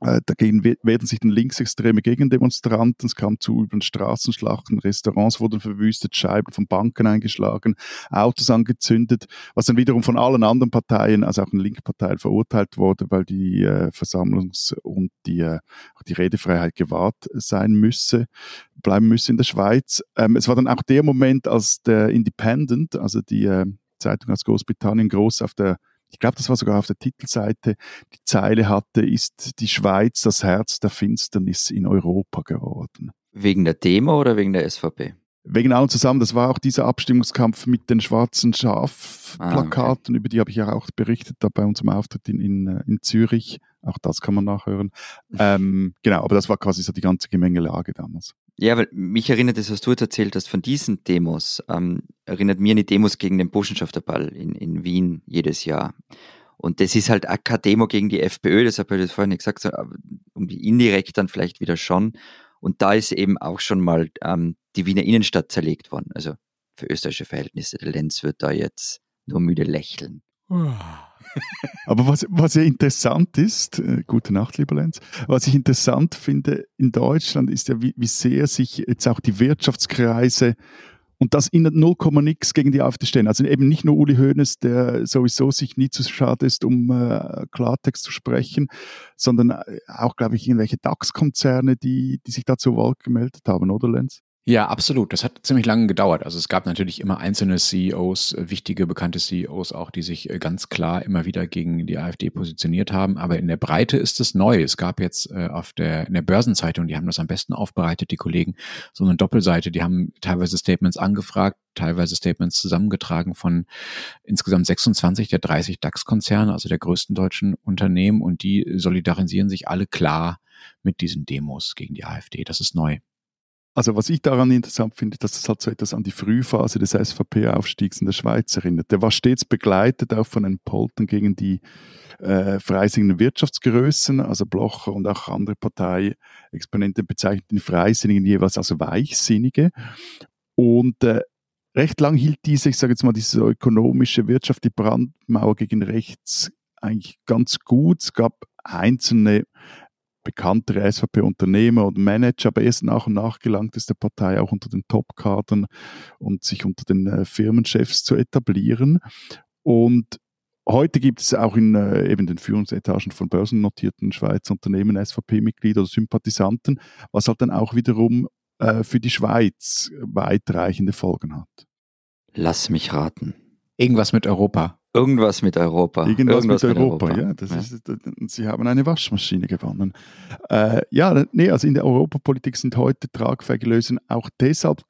Äh, dagegen werden sich dann linksextreme Gegendemonstranten, es kam zu üblen Straßenschlachten, Restaurants wurden verwüstet, Scheiben von Banken eingeschlagen, Autos angezündet, was dann wiederum von allen anderen Parteien, also auch den Linkparteien, verurteilt wurde, weil die äh, Versammlungs- und die, äh, die Redefreiheit gewahrt sein müsse, bleiben müsse in der Schweiz. Ähm, es war dann auch der Moment, als der Independent, also die äh, Zeitung aus Großbritannien, groß auf der ich glaube, das war sogar auf der Titelseite, die Zeile hatte, ist die Schweiz das Herz der Finsternis in Europa geworden. Wegen der Demo oder wegen der SVP? Wegen allem zusammen, das war auch dieser Abstimmungskampf mit den schwarzen Schafplakaten, ah, okay. über die habe ich ja auch berichtet, da bei unserem Auftritt in, in, in Zürich Auch das kann man nachhören. [laughs] Ähm, genau, aber das war quasi so die ganze Gemengelage damals. Ja, weil mich erinnert das, was du jetzt erzählt hast, von diesen Demos, ähm, erinnert mir an die Demos gegen den Burschenschafterball in, in Wien jedes Jahr. Und das ist halt auch keine Demo gegen die FPÖ, das habe ich das vorhin nicht gesagt, so, um die indirekt dann vielleicht wieder schon. Und da ist eben auch schon mal ähm, die Wiener Innenstadt zerlegt worden. Also für österreichische Verhältnisse. Der Lenz wird da jetzt nur müde lächeln. Aber was, was ja interessant ist, äh, gute Nacht, lieber Lenz, was ich interessant finde in Deutschland ist ja, wie, wie sehr sich jetzt auch die Wirtschaftskreise und das in 0, nix gegen die AfD stellen. Also eben nicht nur Uli Hoeneß, der sowieso sich nie zu schade ist, um äh, Klartext zu sprechen, sondern äh, auch, glaube ich, irgendwelche DAX-Konzerne, die, die sich da zur Wahl gemeldet haben, oder Lenz? Ja, absolut. Das hat ziemlich lange gedauert. Also es gab natürlich immer einzelne CEOs, äh, wichtige, bekannte CEOs auch, die sich äh, ganz klar immer wieder gegen die AfD positioniert haben. Aber in der Breite ist es neu. Es gab jetzt äh, auf der, in der Börsenzeitung, die haben das am besten aufbereitet, die Kollegen, so eine Doppelseite. Die haben teilweise Statements angefragt, teilweise Statements zusammengetragen von insgesamt 26 der 30 DAX-Konzerne, also der größten deutschen Unternehmen. Und die solidarisieren sich alle klar mit diesen Demos gegen die AfD. Das ist neu. Also was ich daran interessant finde, dass es halt so etwas an die Frühphase des SVP-Aufstiegs in der Schweiz erinnert. Der war stets begleitet auch von einem Polten gegen die äh, freisinnigen Wirtschaftsgrößen, also Blocher und auch andere Parteiexponenten bezeichnen die Freisinnigen jeweils als Weichsinnige. Und äh, recht lang hielt diese, ich sage jetzt mal, diese ökonomische Wirtschaft, die Brandmauer gegen rechts eigentlich ganz gut. Es gab einzelne bekanntere SVP-Unternehmer und Manager, aber erst nach und nach gelangt es der Partei auch unter den Top-Kadern und sich unter den äh, Firmenchefs zu etablieren. Und heute gibt es auch in äh, eben den Führungsetagen von börsennotierten Schweizer Unternehmen SVP-Mitglieder oder Sympathisanten, was halt dann auch wiederum äh, für die Schweiz weitreichende Folgen hat. Lass mich raten. Irgendwas mit Europa. Irgendwas mit Europa. Irgendwas, Irgendwas mit, mit Europa, Europa, ja. Das ja. Ist, sie haben eine Waschmaschine gewonnen. Äh, ja, nee, also in der Europapolitik sind heute tragfähige Lösungen auch deshalb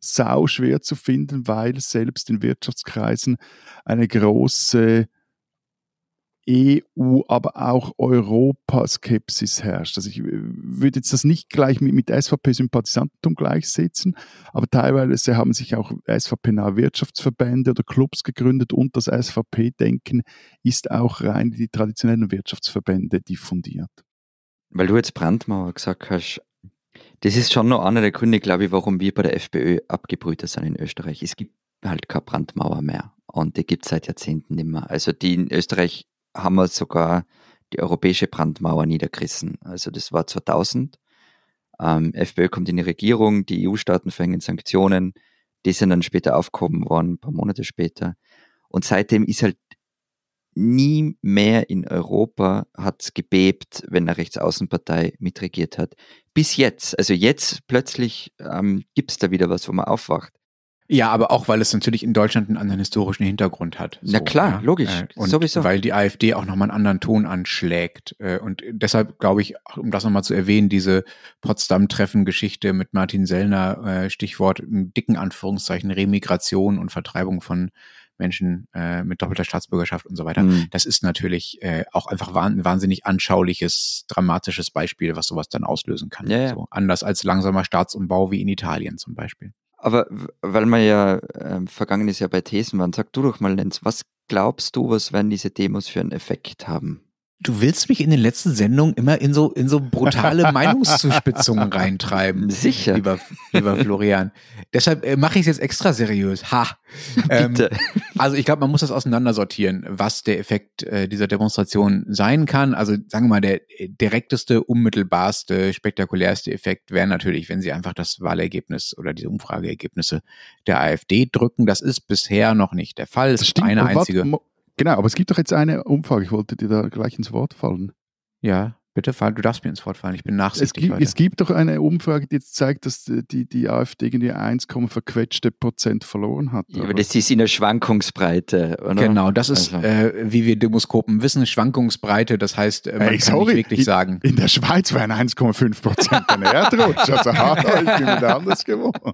sau schwer zu finden, weil selbst in Wirtschaftskreisen eine große EU, aber auch Europaskepsis herrscht. Also ich äh, würde jetzt das nicht gleich mit, mit SVP-Sympathisantentum gleichsetzen, aber teilweise haben sich auch SVP-nahe Wirtschaftsverbände oder Clubs gegründet und das SVP-Denken ist auch rein in die traditionellen Wirtschaftsverbände diffundiert. Weil du jetzt Brandmauer gesagt hast, das ist schon noch einer der Gründe, glaube ich, warum wir bei der FPÖ abgebrüht sind in Österreich. Es gibt halt keine Brandmauer mehr. Und die gibt es seit Jahrzehnten nicht mehr. Also die in Österreich haben wir sogar die europäische Brandmauer niedergerissen. Also das war 2000. Ähm, FPÖ kommt in die Regierung, die EU-Staaten verhängen Sanktionen, die sind dann später aufgehoben worden, ein paar Monate später. Und seitdem ist halt nie mehr in Europa hat gebebt, wenn eine Rechtsaußenpartei mitregiert hat. Bis jetzt. Also jetzt plötzlich ähm, gibt es da wieder was, wo man aufwacht. Ja, aber auch, weil es natürlich in Deutschland einen anderen historischen Hintergrund hat. So, Na klar, ja? logisch. Äh, und sowieso. Weil die AfD auch nochmal einen anderen Ton anschlägt. Äh, und deshalb glaube ich, um das nochmal zu erwähnen, diese Potsdam-Treffen-Geschichte mit Martin Sellner, äh, Stichwort in dicken Anführungszeichen Remigration und Vertreibung von Menschen äh, mit doppelter Staatsbürgerschaft und so weiter. Mhm. Das ist natürlich äh, auch einfach ein wahnsinnig anschauliches, dramatisches Beispiel, was sowas dann auslösen kann. Ja, ja. So, anders als langsamer Staatsumbau wie in Italien zum Beispiel. Aber weil wir ja äh, vergangenes Jahr bei Thesen waren, sag du doch mal, Lenz, was glaubst du, was werden diese Demos für einen Effekt haben? Du willst mich in den letzten Sendungen immer in so, in so brutale [laughs] Meinungszuspitzungen reintreiben. Sicher. Lieber, lieber Florian. Deshalb äh, mache ich es jetzt extra seriös. Ha. [laughs] Ähm, Bitte. Also ich glaube, man muss das auseinandersortieren, was der Effekt äh, dieser Demonstration sein kann. Also sagen wir mal, der direkteste, unmittelbarste, spektakulärste Effekt wäre natürlich, wenn sie einfach das Wahlergebnis oder diese Umfrageergebnisse der AfD drücken. Das ist bisher noch nicht der Fall. Es ist eine einzige. Genau, aber es gibt doch jetzt eine Umfrage, ich wollte dir da gleich ins Wort fallen. Ja, bitte fall, du darfst mir ins Wort fallen, ich bin nachsichtig. Es gibt, es gibt doch eine Umfrage, die jetzt zeigt, dass die, die AfD irgendwie 1, verquetschte Prozent verloren hat. Ja, aber das ist in der Schwankungsbreite, oder? Genau, das ist, also. äh, wie wir Demoskopen wissen, Schwankungsbreite, das heißt, äh, man hey, kann sorry, nicht wirklich in, sagen. In der Schweiz wären 1,5 Prozent ein Erdrutsch, also ha, ich bin wieder anders geworden.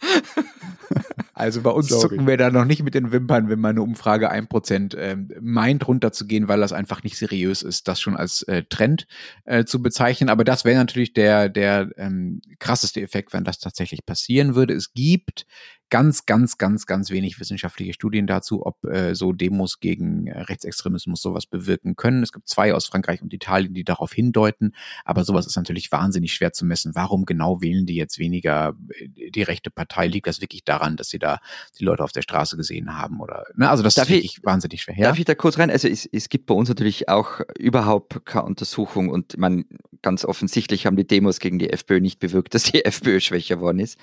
[laughs] Also bei uns Sorry. zucken wir da noch nicht mit den Wimpern, wenn mal eine Umfrage ein Prozent ähm, meint, runterzugehen, weil das einfach nicht seriös ist, das schon als äh, Trend äh, zu bezeichnen. Aber das wäre natürlich der, der ähm, krasseste Effekt, wenn das tatsächlich passieren würde. Es gibt ganz, ganz, ganz, ganz wenig wissenschaftliche Studien dazu, ob äh, so Demos gegen äh, Rechtsextremismus sowas bewirken können. Es gibt zwei aus Frankreich und Italien, die darauf hindeuten, aber sowas ist natürlich wahnsinnig schwer zu messen. Warum genau wählen die jetzt weniger äh, die rechte Partei? Liegt das wirklich daran, dass sie da die Leute auf der Straße gesehen haben? Oder ne? also das darf ist wirklich ich, wahnsinnig schwer. Ja? Darf ich da kurz rein? Also es, es gibt bei uns natürlich auch überhaupt keine Untersuchung und man ganz offensichtlich haben die Demos gegen die FPÖ nicht bewirkt, dass die [laughs] FPÖ schwächer worden ist.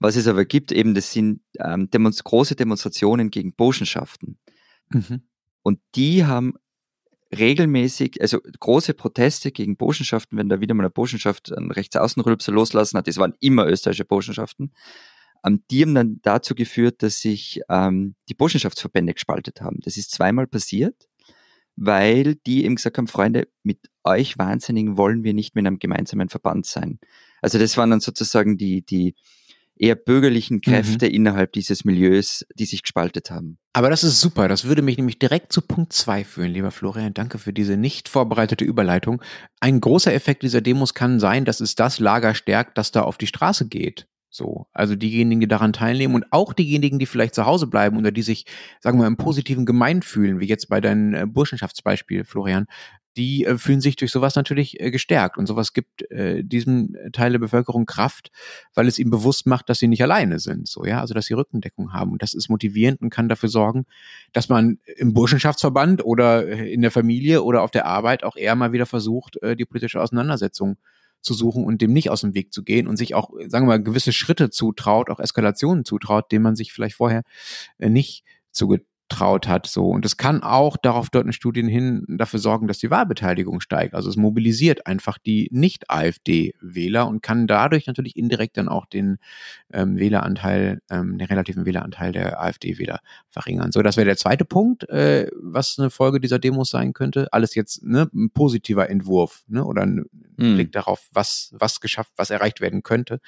Was es aber gibt, eben, das sind ähm, Demonst große Demonstrationen gegen Burschenschaften. Mhm. Und die haben regelmäßig, also große Proteste gegen Burschenschaften, wenn da wieder mal eine Burschenschaft einen Rechtsaußenrülpser loslassen hat, das waren immer österreichische Burschenschaften, ähm, die haben dann dazu geführt, dass sich ähm, die Burschenschaftsverbände gespaltet haben. Das ist zweimal passiert, weil die eben gesagt haben, Freunde, mit euch Wahnsinnigen wollen wir nicht mit einem gemeinsamen Verband sein. Also das waren dann sozusagen die, die, eher bürgerlichen Kräfte mhm. innerhalb dieses Milieus, die sich gespaltet haben. Aber das ist super. Das würde mich nämlich direkt zu Punkt zwei führen, lieber Florian. Danke für diese nicht vorbereitete Überleitung. Ein großer Effekt dieser Demos kann sein, dass es das Lager stärkt, das da auf die Straße geht. So, also diejenigen, die daran teilnehmen und auch diejenigen, die vielleicht zu Hause bleiben oder die sich, sagen wir, im positiven Gemein fühlen, wie jetzt bei deinem äh, Burschenschaftsbeispiel, Florian, die äh, fühlen sich durch sowas natürlich äh, gestärkt. Und sowas gibt äh, diesem Teil der Bevölkerung Kraft, weil es ihm bewusst macht, dass sie nicht alleine sind. So, ja, also dass sie Rückendeckung haben. Und das ist motivierend und kann dafür sorgen, dass man im Burschenschaftsverband oder äh, in der Familie oder auf der Arbeit auch eher mal wieder versucht, äh, die politische Auseinandersetzung zu suchen und dem nicht aus dem Weg zu gehen und sich auch, sagen wir mal, gewisse Schritte zutraut, auch Eskalationen zutraut, denen man sich vielleicht vorher äh, nicht zugetraut traut hat. So. Und es kann auch, darauf deuten Studien hin, dafür sorgen, dass die Wahlbeteiligung steigt. Also es mobilisiert einfach die Nicht-AfD-Wähler und kann dadurch natürlich indirekt dann auch den ähm, Wähleranteil, ähm, den relativen Wähleranteil der AfD-Wähler verringern. So, das wäre der zweite Punkt, äh, was eine Folge dieser Demos sein könnte. Alles jetzt ne, ein positiver Entwurf ne, oder ein hm. Blick darauf, was, was geschafft, was erreicht werden könnte.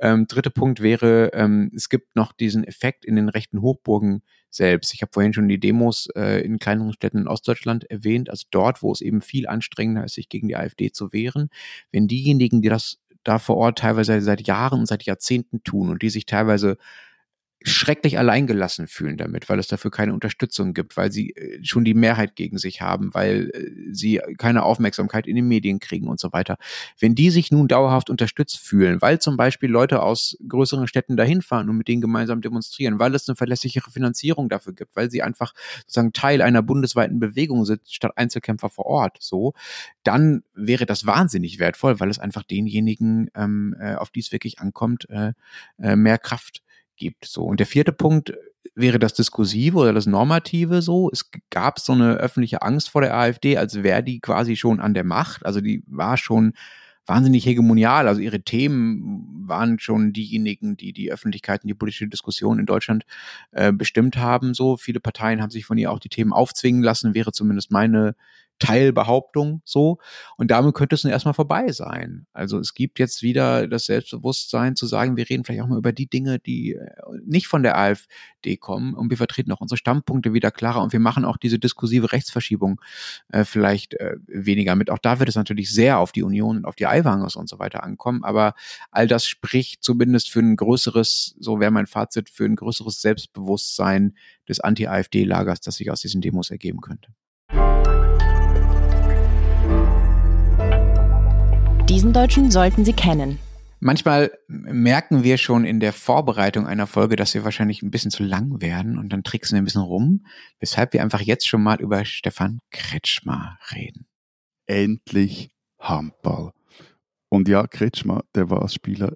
Ähm, dritter Punkt wäre, ähm, es gibt noch diesen Effekt in den rechten Hochburgen selbst. Ich habe vorhin schon die Demos äh, in kleineren Städten in Ostdeutschland erwähnt, also dort, wo es eben viel anstrengender ist, sich gegen die AfD zu wehren. Wenn diejenigen, die das da vor Ort teilweise seit Jahren und seit Jahrzehnten tun und die sich teilweise schrecklich alleingelassen fühlen damit, weil es dafür keine Unterstützung gibt, weil sie äh, schon die Mehrheit gegen sich haben, weil äh, sie keine Aufmerksamkeit in den Medien kriegen und so weiter. Wenn die sich nun dauerhaft unterstützt fühlen, weil zum Beispiel Leute aus größeren Städten dahin fahren und mit denen gemeinsam demonstrieren, weil es eine verlässlichere Finanzierung dafür gibt, weil sie einfach sozusagen Teil einer bundesweiten Bewegung sind, statt Einzelkämpfer vor Ort, so, dann wäre das wahnsinnig wertvoll, weil es einfach denjenigen, ähm, äh, auf die es wirklich ankommt, äh, äh, mehr Kraft gibt. So. Und der vierte Punkt wäre das Diskursive oder das Normative so. Es gab so eine öffentliche Angst vor der AfD, als wäre die quasi schon an der Macht. Also die war schon wahnsinnig hegemonial. Also ihre Themen waren schon diejenigen, die die Öffentlichkeit und die politische Diskussion in Deutschland äh, bestimmt haben. So viele Parteien haben sich von ihr auch die Themen aufzwingen lassen, wäre zumindest meine Teilbehauptung so. Und damit könnte es nun erstmal vorbei sein. Also es gibt jetzt wieder das Selbstbewusstsein zu sagen, wir reden vielleicht auch mal über die Dinge, die äh, nicht von der AfD kommen und wir vertreten auch unsere Standpunkte wieder klarer und wir machen auch diese diskursive Rechtsverschiebung äh, vielleicht äh, weniger mit. Auch da wird es natürlich sehr auf die Union und auf die Aiwangers und so weiter ankommen, aber all das spricht zumindest für ein größeres, so wäre mein Fazit, für ein größeres Selbstbewusstsein des Anti-AfD-Lagers, das sich aus diesen Demos ergeben könnte. Diesen Deutschen sollten Sie kennen. Manchmal merken wir schon in der Vorbereitung einer Folge, dass wir wahrscheinlich ein bisschen zu lang werden und dann tricksen wir ein bisschen rum, weshalb wir einfach jetzt schon mal über Stefan Kretschmer reden. Endlich Handball. Und ja, Kretschmer, der war als Spieler,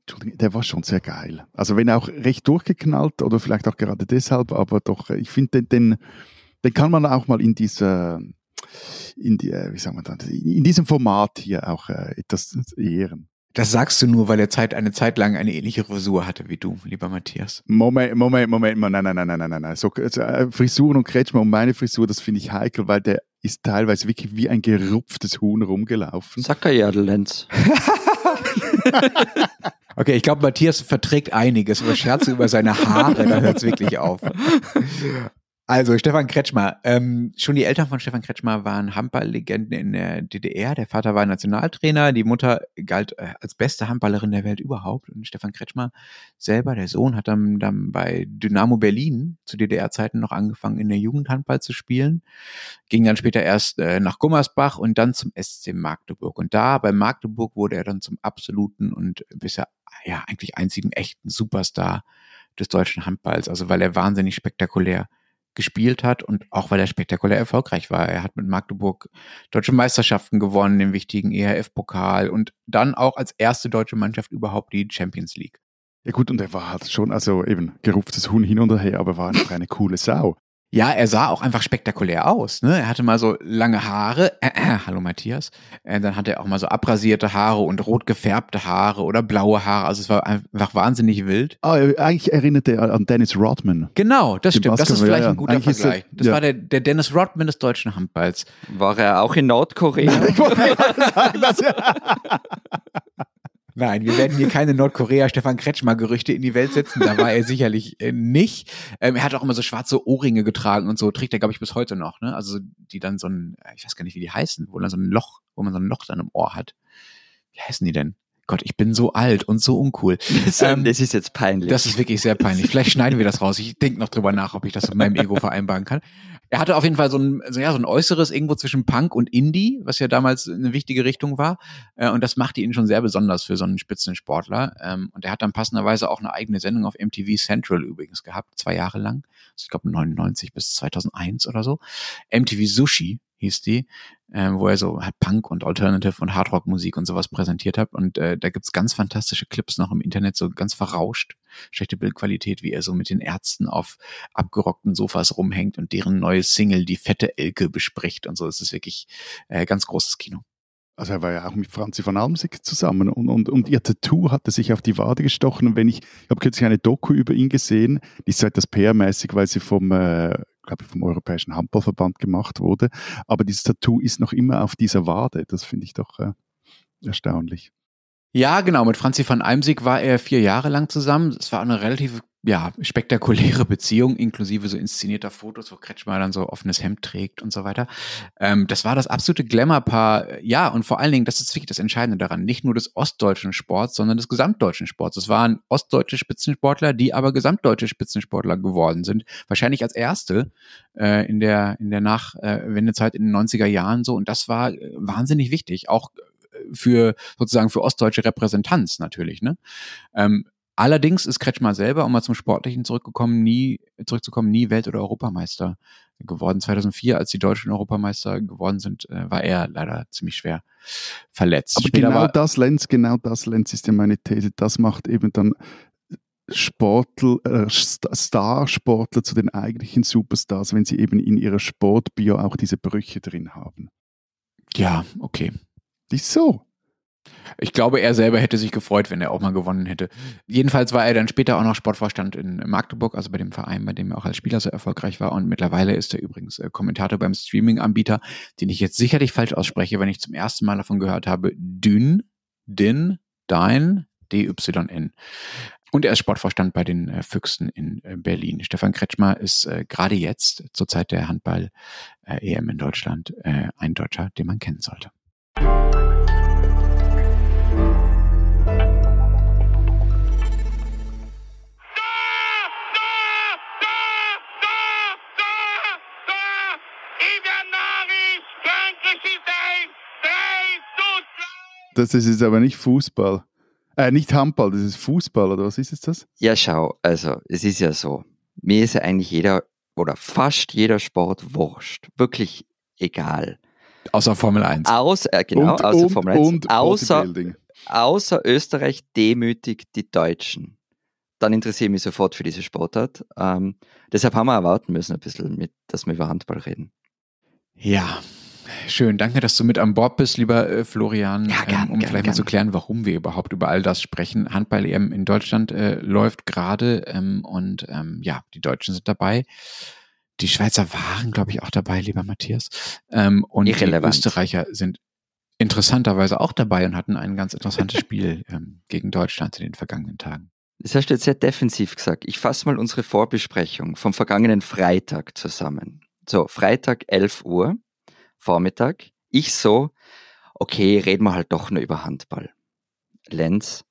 Entschuldigung, der war schon sehr geil. Also wenn auch recht durchgeknallt oder vielleicht auch gerade deshalb, aber doch, ich finde den, den, den kann man auch mal in dieser in, die, äh, wie sagen wir dann, in diesem Format hier auch äh, etwas ehren. Das sagst du nur, weil er Zeit, eine Zeit lang eine ähnliche Frisur hatte wie du, lieber Matthias. Moment, Moment, Moment, nein, nein, nein, nein, nein, nein. So, äh, Frisuren und Kretschmer und meine Frisur, das finde ich heikel, weil der ist teilweise wirklich wie ein gerupftes Huhn rumgelaufen. Sackerjadel, Lenz. [laughs] Okay, ich glaube, Matthias verträgt einiges, aber Scherze über seine Haare, da hört es wirklich auf. [laughs] Also, Stefan Kretschmer. Ähm, schon die Eltern von Stefan Kretschmer waren Handballlegenden in der DDR. Der Vater war Nationaltrainer, die Mutter galt äh, als beste Handballerin der Welt überhaupt. Und Stefan Kretschmer selber, der Sohn, hat dann, dann bei Dynamo Berlin zu DDR-Zeiten noch angefangen, in der Jugend Handball zu spielen. Ging dann später erst äh, nach Gummersbach und dann zum SC Magdeburg. Und da bei Magdeburg wurde er dann zum absoluten und bisher ja eigentlich einzigen echten Superstar des deutschen Handballs. Also weil er wahnsinnig spektakulär gespielt hat und auch weil er spektakulär erfolgreich war. Er hat mit Magdeburg deutsche Meisterschaften gewonnen, den wichtigen ERF-Pokal und dann auch als erste deutsche Mannschaft überhaupt die Champions League. Ja gut, und er war halt schon, also eben, gerupftes Huhn hin und her, aber war einfach eine coole Sau. Ja, er sah auch einfach spektakulär aus. Ne? Er hatte mal so lange Haare. Äh, [clears throat] äh, hallo Matthias. Äh, dann hatte er auch mal so abrasierte Haare und rot gefärbte Haare oder blaue Haare. Also es war einfach wahnsinnig wild. Ah, eigentlich erinnerte er an Dennis Rodman. Genau, das stimmt. Das ist vielleicht ja, ein guter Vergleich. Er, das war der, der Dennis Rodman des deutschen Handballs. War er auch in Nordkorea? [laughs] ich wollte sagen, das, ja. [laughs] Nein, wir werden hier keine Nordkorea-Stefan Kretschmer-Gerüchte in die Welt setzen. Da war er [laughs] sicherlich äh, nicht. Ähm, er hat auch immer so schwarze Ohrringe getragen und so. Trägt er, glaube ich, bis heute noch. Ne? Also die dann so ein, ich weiß gar nicht, wie die heißen, wo dann so ein Loch, wo man so ein Loch dann im Ohr hat. Wie heißen die denn? Gott, ich bin so alt und so uncool. [laughs] Das, ähm, das, ist jetzt peinlich. Das ist wirklich sehr peinlich. Vielleicht schneiden wir das raus. Ich denke noch drüber nach, ob ich das mit meinem Ego vereinbaren kann. Er hatte auf jeden Fall so ein, so, ja, so ein Äußeres irgendwo zwischen Punk und Indie, was ja damals eine wichtige Richtung war. Äh, und das machte ihn schon sehr besonders für so einen Spitzensportler. Ähm, und er hat dann passenderweise auch eine eigene Sendung auf MTV Central übrigens gehabt, zwei Jahre lang. Also ich glaube 99 bis 2001 oder so. MTV Sushi hieß die, äh, wo er so halt Punk und Alternative und Hardrock-Musik und sowas präsentiert hat. Und äh, da gibt's ganz fantastische Clips noch im Internet, so ganz verrauscht, schlechte Bildqualität, wie er so mit den Ärzten auf abgerockten Sofas rumhängt und deren neue Single, die fette Elke, bespricht und so. Das ist wirklich äh, ganz großes Kino. Also er war ja auch mit Franzi von Almsig zusammen und, und, und ihr Tattoo hatte sich auf die Wade gestochen. Und wenn ich, ich habe kürzlich eine Doku über ihn gesehen, die ist so etwas PR-mäßig, weil sie vom äh, glaube ich, vom Europäischen Handballverband gemacht wurde. Aber dieses Tattoo ist noch immer auf dieser Wade. Das finde ich doch äh, erstaunlich. Ja, genau. Mit Franzi van Eimsig war er vier Jahre lang zusammen. Es war eine relativ ja, spektakuläre Beziehung, inklusive so inszenierter Fotos, wo Kretschmer dann so offenes Hemd trägt und so weiter. Ähm, das war das absolute Glamour-Paar. Ja, und vor allen Dingen, das ist wirklich das Entscheidende daran, nicht nur des ostdeutschen Sports, sondern des gesamtdeutschen Sports. Es waren ostdeutsche Spitzensportler, die aber gesamtdeutsche Spitzensportler geworden sind. Wahrscheinlich als erste äh, in der, in der Nachwendezeit in den 90er Jahren so. Und das war äh, wahnsinnig wichtig, auch äh, für sozusagen für ostdeutsche Repräsentanz natürlich. Ne? Ähm, Allerdings ist Kretschmer selber, um mal zum Sportlichen zurückgekommen, nie, zurückzukommen, nie Welt- oder Europameister geworden. 2004, als die Deutschen Europameister geworden sind, äh, war er leider ziemlich schwer verletzt. Aber Später genau das, Lenz, genau das, Lenz, ist ja meine These. Das macht eben dann Sportler, äh, Starsportler zu den eigentlichen Superstars, wenn sie eben in ihrer Sportbio auch diese Brüche drin haben. Ja, okay. Ist so. Ich glaube, er selber hätte sich gefreut, wenn er auch mal gewonnen hätte. Jedenfalls war er dann später auch noch Sportvorstand in Magdeburg, also bei dem Verein, bei dem er auch als Spieler so erfolgreich war. Und mittlerweile ist er übrigens äh, Kommentator beim Streaming-Anbieter, den ich jetzt sicherlich falsch ausspreche, wenn ich zum ersten Mal davon gehört habe. Dün, Din, Dein, D-Y-N. Und er ist Sportvorstand bei den äh, Füchsen in äh, Berlin. Stefan Kretschmer ist gerade jetzt, zur Zeit der Handball-EM in Deutschland, ein Deutscher, den man kennen sollte. Das ist jetzt aber nicht Fußball. Äh, nicht Handball, das ist Fußball, oder was ist jetzt das? Ja, schau, also es ist ja so. Mir ist ja eigentlich jeder oder fast jeder Sport wurscht. Wirklich egal. Außer Formel 1. Außer, äh, genau, und, außer und, Formel 1. Und außer, außer Österreich demütigt die Deutschen. Dann interessiere ich mich sofort für diese Sportart. Ähm, deshalb haben wir erwarten müssen, ein bisschen, mit, dass wir über Handball reden. Ja, Schön, danke, dass du mit an Bord bist, lieber äh, Florian, ja, gern, ähm, um gern, vielleicht gern. mal zu klären, warum wir überhaupt über all das sprechen. Handball-EM in Deutschland äh, läuft gerade ähm, und ähm, ja, die Deutschen sind dabei. Die Schweizer waren, glaube ich, auch dabei, lieber Matthias. Ähm, und Irrelevant. die Österreicher sind interessanterweise auch dabei und hatten ein ganz interessantes Spiel [laughs] ähm, gegen Deutschland in den vergangenen Tagen. Das hast du jetzt sehr defensiv gesagt. Ich fasse mal unsere Vorbesprechung vom vergangenen Freitag zusammen. So, Freitag 11 Uhr, Vormittag. Ich so, okay, reden wir halt doch nur über Handball. Lenz,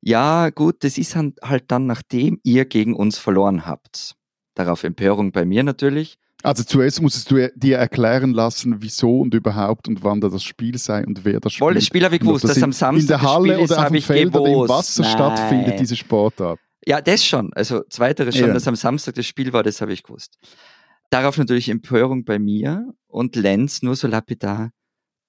ja gut, das ist halt dann, nachdem ihr gegen uns verloren habt. Darauf Empörung bei mir natürlich. Also zuerst musstest du dir erklären lassen, wieso und überhaupt und wann da das Spiel sei und wer das spielt. Wohl, das Spiel habe ich gewusst, dass am Samstag in der Halle ist, oder auf dem Feld gewusst. oder im Wasser Nein. stattfindet, diese Sportart. Ja, das schon. Also zweiteres schon, Ja. dass am Samstag das Spiel war, das habe ich gewusst. Darauf natürlich Empörung bei mir und Lenz nur so lapidar.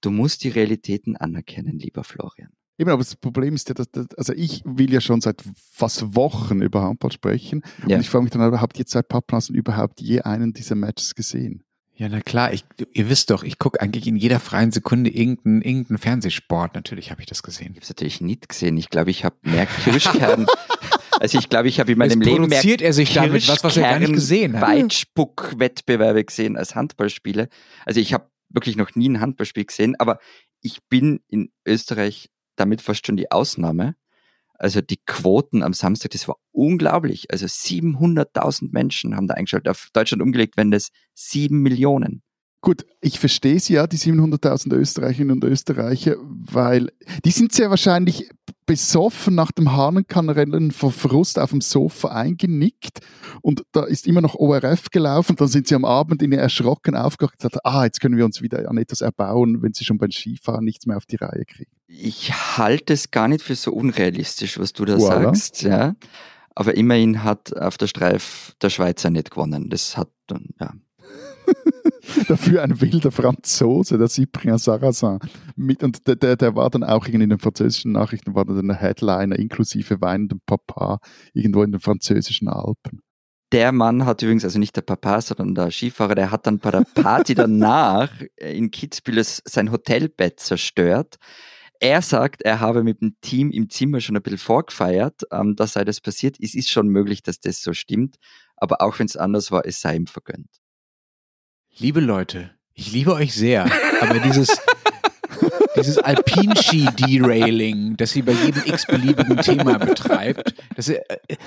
Du musst die Realitäten anerkennen, lieber Florian. Eben, aber das Problem ist ja, dass, dass, also ich will ja schon seit fast Wochen über Handball sprechen Ja. und ich frage mich dann, habt ihr seit Pappnasen überhaupt je einen dieser Matches gesehen? Ja, na klar, ich, ihr wisst doch, ich gucke eigentlich in jeder freien Sekunde irgendeinen irgendeinen Fernsehsport. Natürlich habe ich das gesehen. Ich habe es natürlich nicht gesehen. Ich glaube, ich habe mehr Kirschkern. [laughs] [laughs] also ich glaube, ich habe in meinem Jetzt Leben mehr produziert er sich damit was, was er gar nicht gesehen hat. Weitspuck-Wettbewerbe gesehen als Handballspiele. Also ich habe wirklich noch nie ein Handballspiel gesehen, aber ich bin in Österreich damit fast schon die Ausnahme. Also die Quoten am Samstag, das war unglaublich. Also 700.000 Menschen haben da eingeschaltet. Auf Deutschland umgelegt, wenn das 7 Millionen. Gut, ich verstehe sie ja, die 700.000 Österreicherinnen und Österreicher, weil die sind sehr wahrscheinlich besoffen nach dem Hahnenkammrennen vor Frust auf dem Sofa eingenickt und da ist immer noch ORF gelaufen. Dann sind sie am Abend in erschrocken aufgewacht und gesagt, ah, jetzt können wir uns wieder an etwas erbauen, wenn sie schon beim Skifahren nichts mehr auf die Reihe kriegen. Ich halte es gar nicht für so unrealistisch, was du da Voilà. sagst, ja. Aber immerhin hat auf der Streif der Schweizer nicht gewonnen. Das hat dann, ja. [laughs] Dafür ein wilder Franzose, der Cyprien Sarrazin. Mit, und der, der, der war dann auch irgendwie in den französischen Nachrichten, war dann der Headliner inklusive weinendem Papa irgendwo in den französischen Alpen. Der Mann hat übrigens, also nicht der Papa, sondern der Skifahrer, der hat dann bei der Party danach [laughs] in Kitzbühel sein Hotelbett zerstört. Er sagt, er habe mit dem Team im Zimmer schon ein bisschen vorgefeiert, ähm, dass sei das passiert. Es ist schon möglich, dass das so stimmt, aber auch wenn es anders war, es sei ihm vergönnt. Liebe Leute, ich liebe euch sehr, aber dieses, [laughs] dieses Alpinski-Derailing, das sie bei jedem x-beliebigen Thema betreibt, das, äh,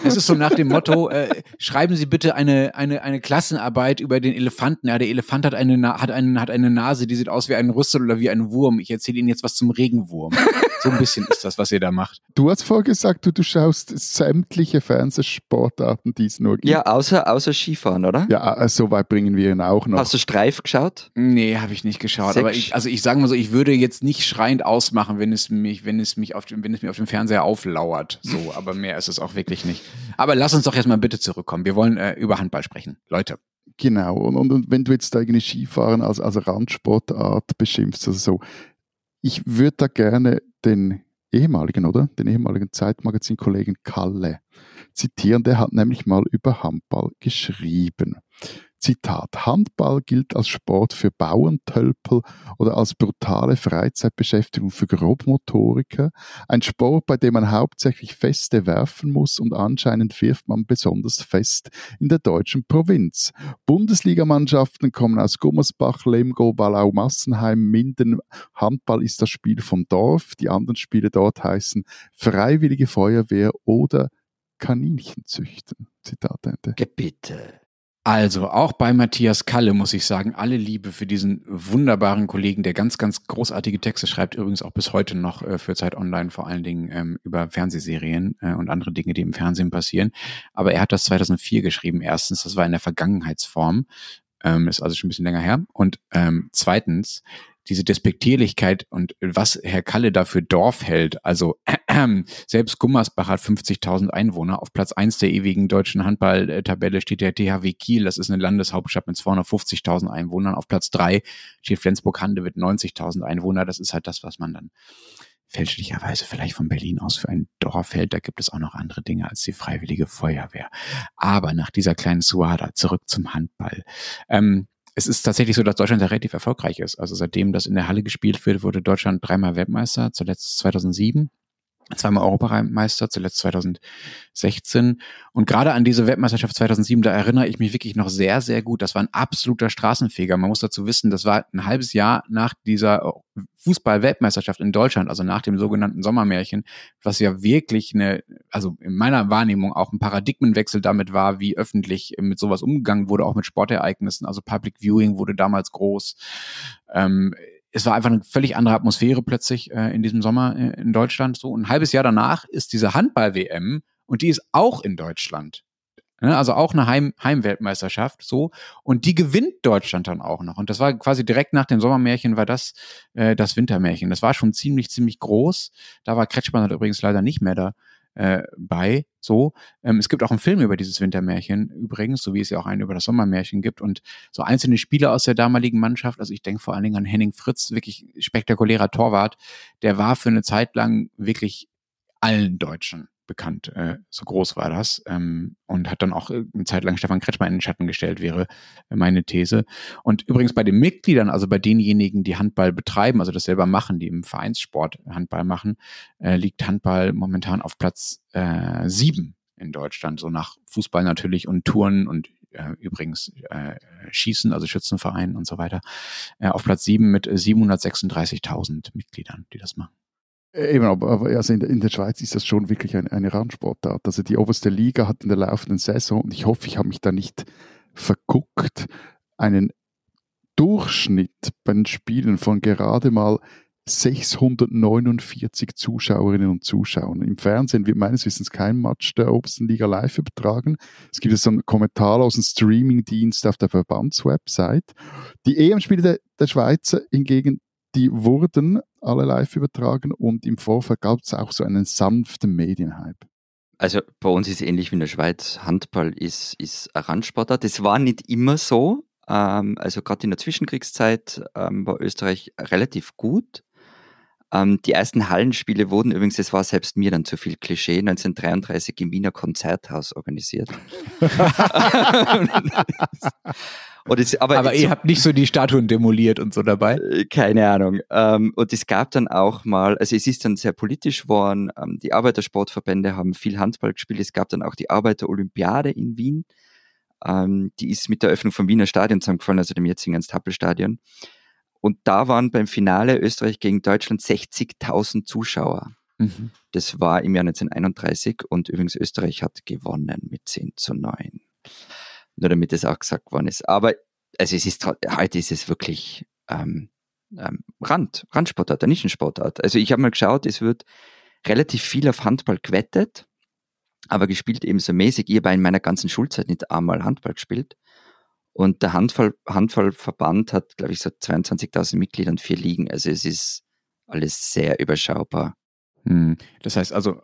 das ist so nach dem Motto, äh, schreiben Sie bitte eine, eine, eine Klassenarbeit über den Elefanten. Ja, der Elefant hat eine, hat, eine, hat eine Nase, die sieht aus wie ein Rüssel oder wie ein Wurm. Ich erzähle Ihnen jetzt was zum Regenwurm. So ein bisschen ist das, was ihr da macht. Du hast vorher gesagt, du, du schaust sämtliche Fernsehsportarten, die es nur gibt. Ja, außer, außer Skifahren, oder? Ja, äh, so weit bringen wir ihn auch noch. Hast du Streif geschaut? Nee, habe ich nicht geschaut. Sechs. Aber ich, also ich sage mal so, ich würde jetzt nicht schreiend ausmachen, wenn es mich, wenn es mich auf dem, wenn es mir auf dem Fernseher auflauert. So, [laughs] aber mehr ist es auch wirklich nicht. Aber lass uns doch jetzt mal bitte zurückkommen. Wir wollen äh, über Handball sprechen. Leute. Genau, und, und, und wenn du jetzt irgendwie Skifahren als, als Randsportart beschimpfst, also so, ich würde da gerne den ehemaligen, oder? Den ehemaligen Zeitmagazin-Kollegen Kalle zitieren, der hat nämlich mal über Handball geschrieben. Zitat, Handball gilt als Sport für Bauerntölpel oder als brutale Freizeitbeschäftigung für Grobmotoriker. Ein Sport, bei dem man hauptsächlich Feste werfen muss und anscheinend wirft man besonders fest in der deutschen Provinz. Bundesligamannschaften kommen aus Gummersbach, Lemgo, Wallau, Massenheim, Minden. Handball ist das Spiel vom Dorf. Die anderen Spiele dort heißen Freiwillige Feuerwehr oder Kaninchen züchten. Zitat Ende. Gebitte. Also, auch bei Matthias Kalle muss ich sagen, alle Liebe für diesen wunderbaren Kollegen, der ganz, ganz großartige Texte schreibt, übrigens auch bis heute noch äh, für Zeit Online, vor allen Dingen ähm, über Fernsehserien äh, und andere Dinge, die im Fernsehen passieren. Aber er hat das 2004 geschrieben. Erstens, das war in der Vergangenheitsform, ähm, ist also schon ein bisschen länger her. Und ähm, zweitens, diese Despektierlichkeit und was Herr Kalle da für Dorf hält. Also äh, [clears throat] selbst Gummersbach hat 50.000 Einwohner. Auf Platz eins der ewigen deutschen Handballtabelle steht der THW Kiel. Das ist eine Landeshauptstadt mit 250.000 Einwohnern. Auf Platz drei steht Flensburg-Handewitt mit 90.000 Einwohner. Das ist halt das, was man dann fälschlicherweise vielleicht von Berlin aus für ein Dorf hält. Da gibt es auch noch andere Dinge als die Freiwillige Feuerwehr. Aber nach dieser kleinen Suada zurück zum Handball. Ähm, es ist tatsächlich so, dass Deutschland da relativ erfolgreich ist. Also seitdem das in der Halle gespielt wird, wurde Deutschland dreimal Weltmeister, zuletzt 2007. zweimal Europameister, zuletzt 2016. Und gerade an diese Weltmeisterschaft 2007, da erinnere ich mich wirklich noch sehr, sehr gut. Das war ein absoluter Straßenfeger. Man muss dazu wissen, das war ein halbes Jahr nach dieser Fußball-Weltmeisterschaft in Deutschland, also nach dem sogenannten Sommermärchen, was ja wirklich eine, also in meiner Wahrnehmung auch ein Paradigmenwechsel damit war, wie öffentlich mit sowas umgegangen wurde, auch mit Sportereignissen. Also Public Viewing wurde damals groß. Ähm, es war einfach eine völlig andere Atmosphäre plötzlich äh, in diesem Sommer äh, in Deutschland. So ein halbes Jahr danach ist diese Handball-WM und die ist auch in Deutschland. Ne? Also auch eine Heim Heimweltmeisterschaft so und die gewinnt Deutschland dann auch noch und das war quasi direkt nach dem Sommermärchen war das äh, das Wintermärchen. Das war schon ziemlich ziemlich groß. Da war Kretschmann halt übrigens leider nicht mehr da äh, bei. So, ähm, es gibt auch einen Film über dieses Wintermärchen übrigens, so wie es ja auch einen über das Sommermärchen gibt und so einzelne Spieler aus der damaligen Mannschaft. Also ich denke vor allen Dingen an Henning Fritz, wirklich spektakulärer Torwart. Der war für eine Zeit lang wirklich allen Deutschen bekannt. Äh, so groß war das. Ähm, und hat dann auch äh, eine Zeit lang Stefan Kretschmer in den Schatten gestellt, wäre meine These. Und übrigens bei den Mitgliedern, also bei denjenigen, die Handball betreiben, also das selber machen, die im Vereinssport Handball machen, äh, liegt Handball momentan auf Platz äh, sieben in Deutschland, so nach Fußball natürlich und Touren und äh, übrigens äh, Schießen, also Schützenverein und so weiter, äh, auf Platz sieben mit 736.000 Mitgliedern, die das machen. Äh, eben, aber, also in, der, Schweiz ist das schon wirklich eine, eine Randsportart. Also die oberste Liga hat in der laufenden Saison, und ich hoffe, ich habe mich da nicht verguckt, einen Durchschnitt bei den Spielen von gerade mal 649 Zuschauerinnen und Zuschauern. Im Fernsehen wird meines Wissens kein Match der obersten Liga live übertragen. Es gibt so einen Kommentar aus dem Streamingdienst auf der Verbandswebsite. Die EM-Spiele der, der Schweizer hingegen die wurden alle live übertragen und im Vorfeld gab es auch so einen sanften Medienhype. Also bei uns ist es ähnlich wie in der Schweiz. Handball ist, ist ein Randsportart. Das war nicht immer so. Ähm, also gerade in der Zwischenkriegszeit ähm, war Österreich relativ gut. Ähm, die ersten Hallenspiele wurden übrigens, das war selbst mir dann zu viel Klischee, 1933 im Wiener Konzerthaus organisiert. [laughs] Es, aber, aber ihr habt nicht so die Statuen demoliert und so dabei? Äh, keine Ahnung. Ähm, und es gab dann auch mal, also es ist dann sehr politisch geworden, ähm, die Arbeitersportverbände haben viel Handball gespielt, es gab dann auch die Arbeiterolympiade in Wien, ähm, die ist mit der Eröffnung vom Wiener Stadion zusammengefallen, also dem jetzigen Ernst-Happel-Stadion. Und da waren beim Finale Österreich gegen Deutschland 60.000 Zuschauer. Mhm. Das war im Jahr 1931 und übrigens Österreich hat gewonnen mit 10 zu 9. Nur damit es auch gesagt worden ist. Aber also es ist heute ist es wirklich ähm, ähm, Rand, Randsportart, eine Nischensportart. Also ich habe mal geschaut, es wird relativ viel auf Handball gewettet, aber gespielt eben so mäßig. Ich habe in meiner ganzen Schulzeit nicht einmal Handball gespielt. Und der Handball, Handballverband hat, glaube ich, so 22.000 Mitglieder und vier Ligen. Also es ist alles sehr überschaubar. Hm. Das heißt also,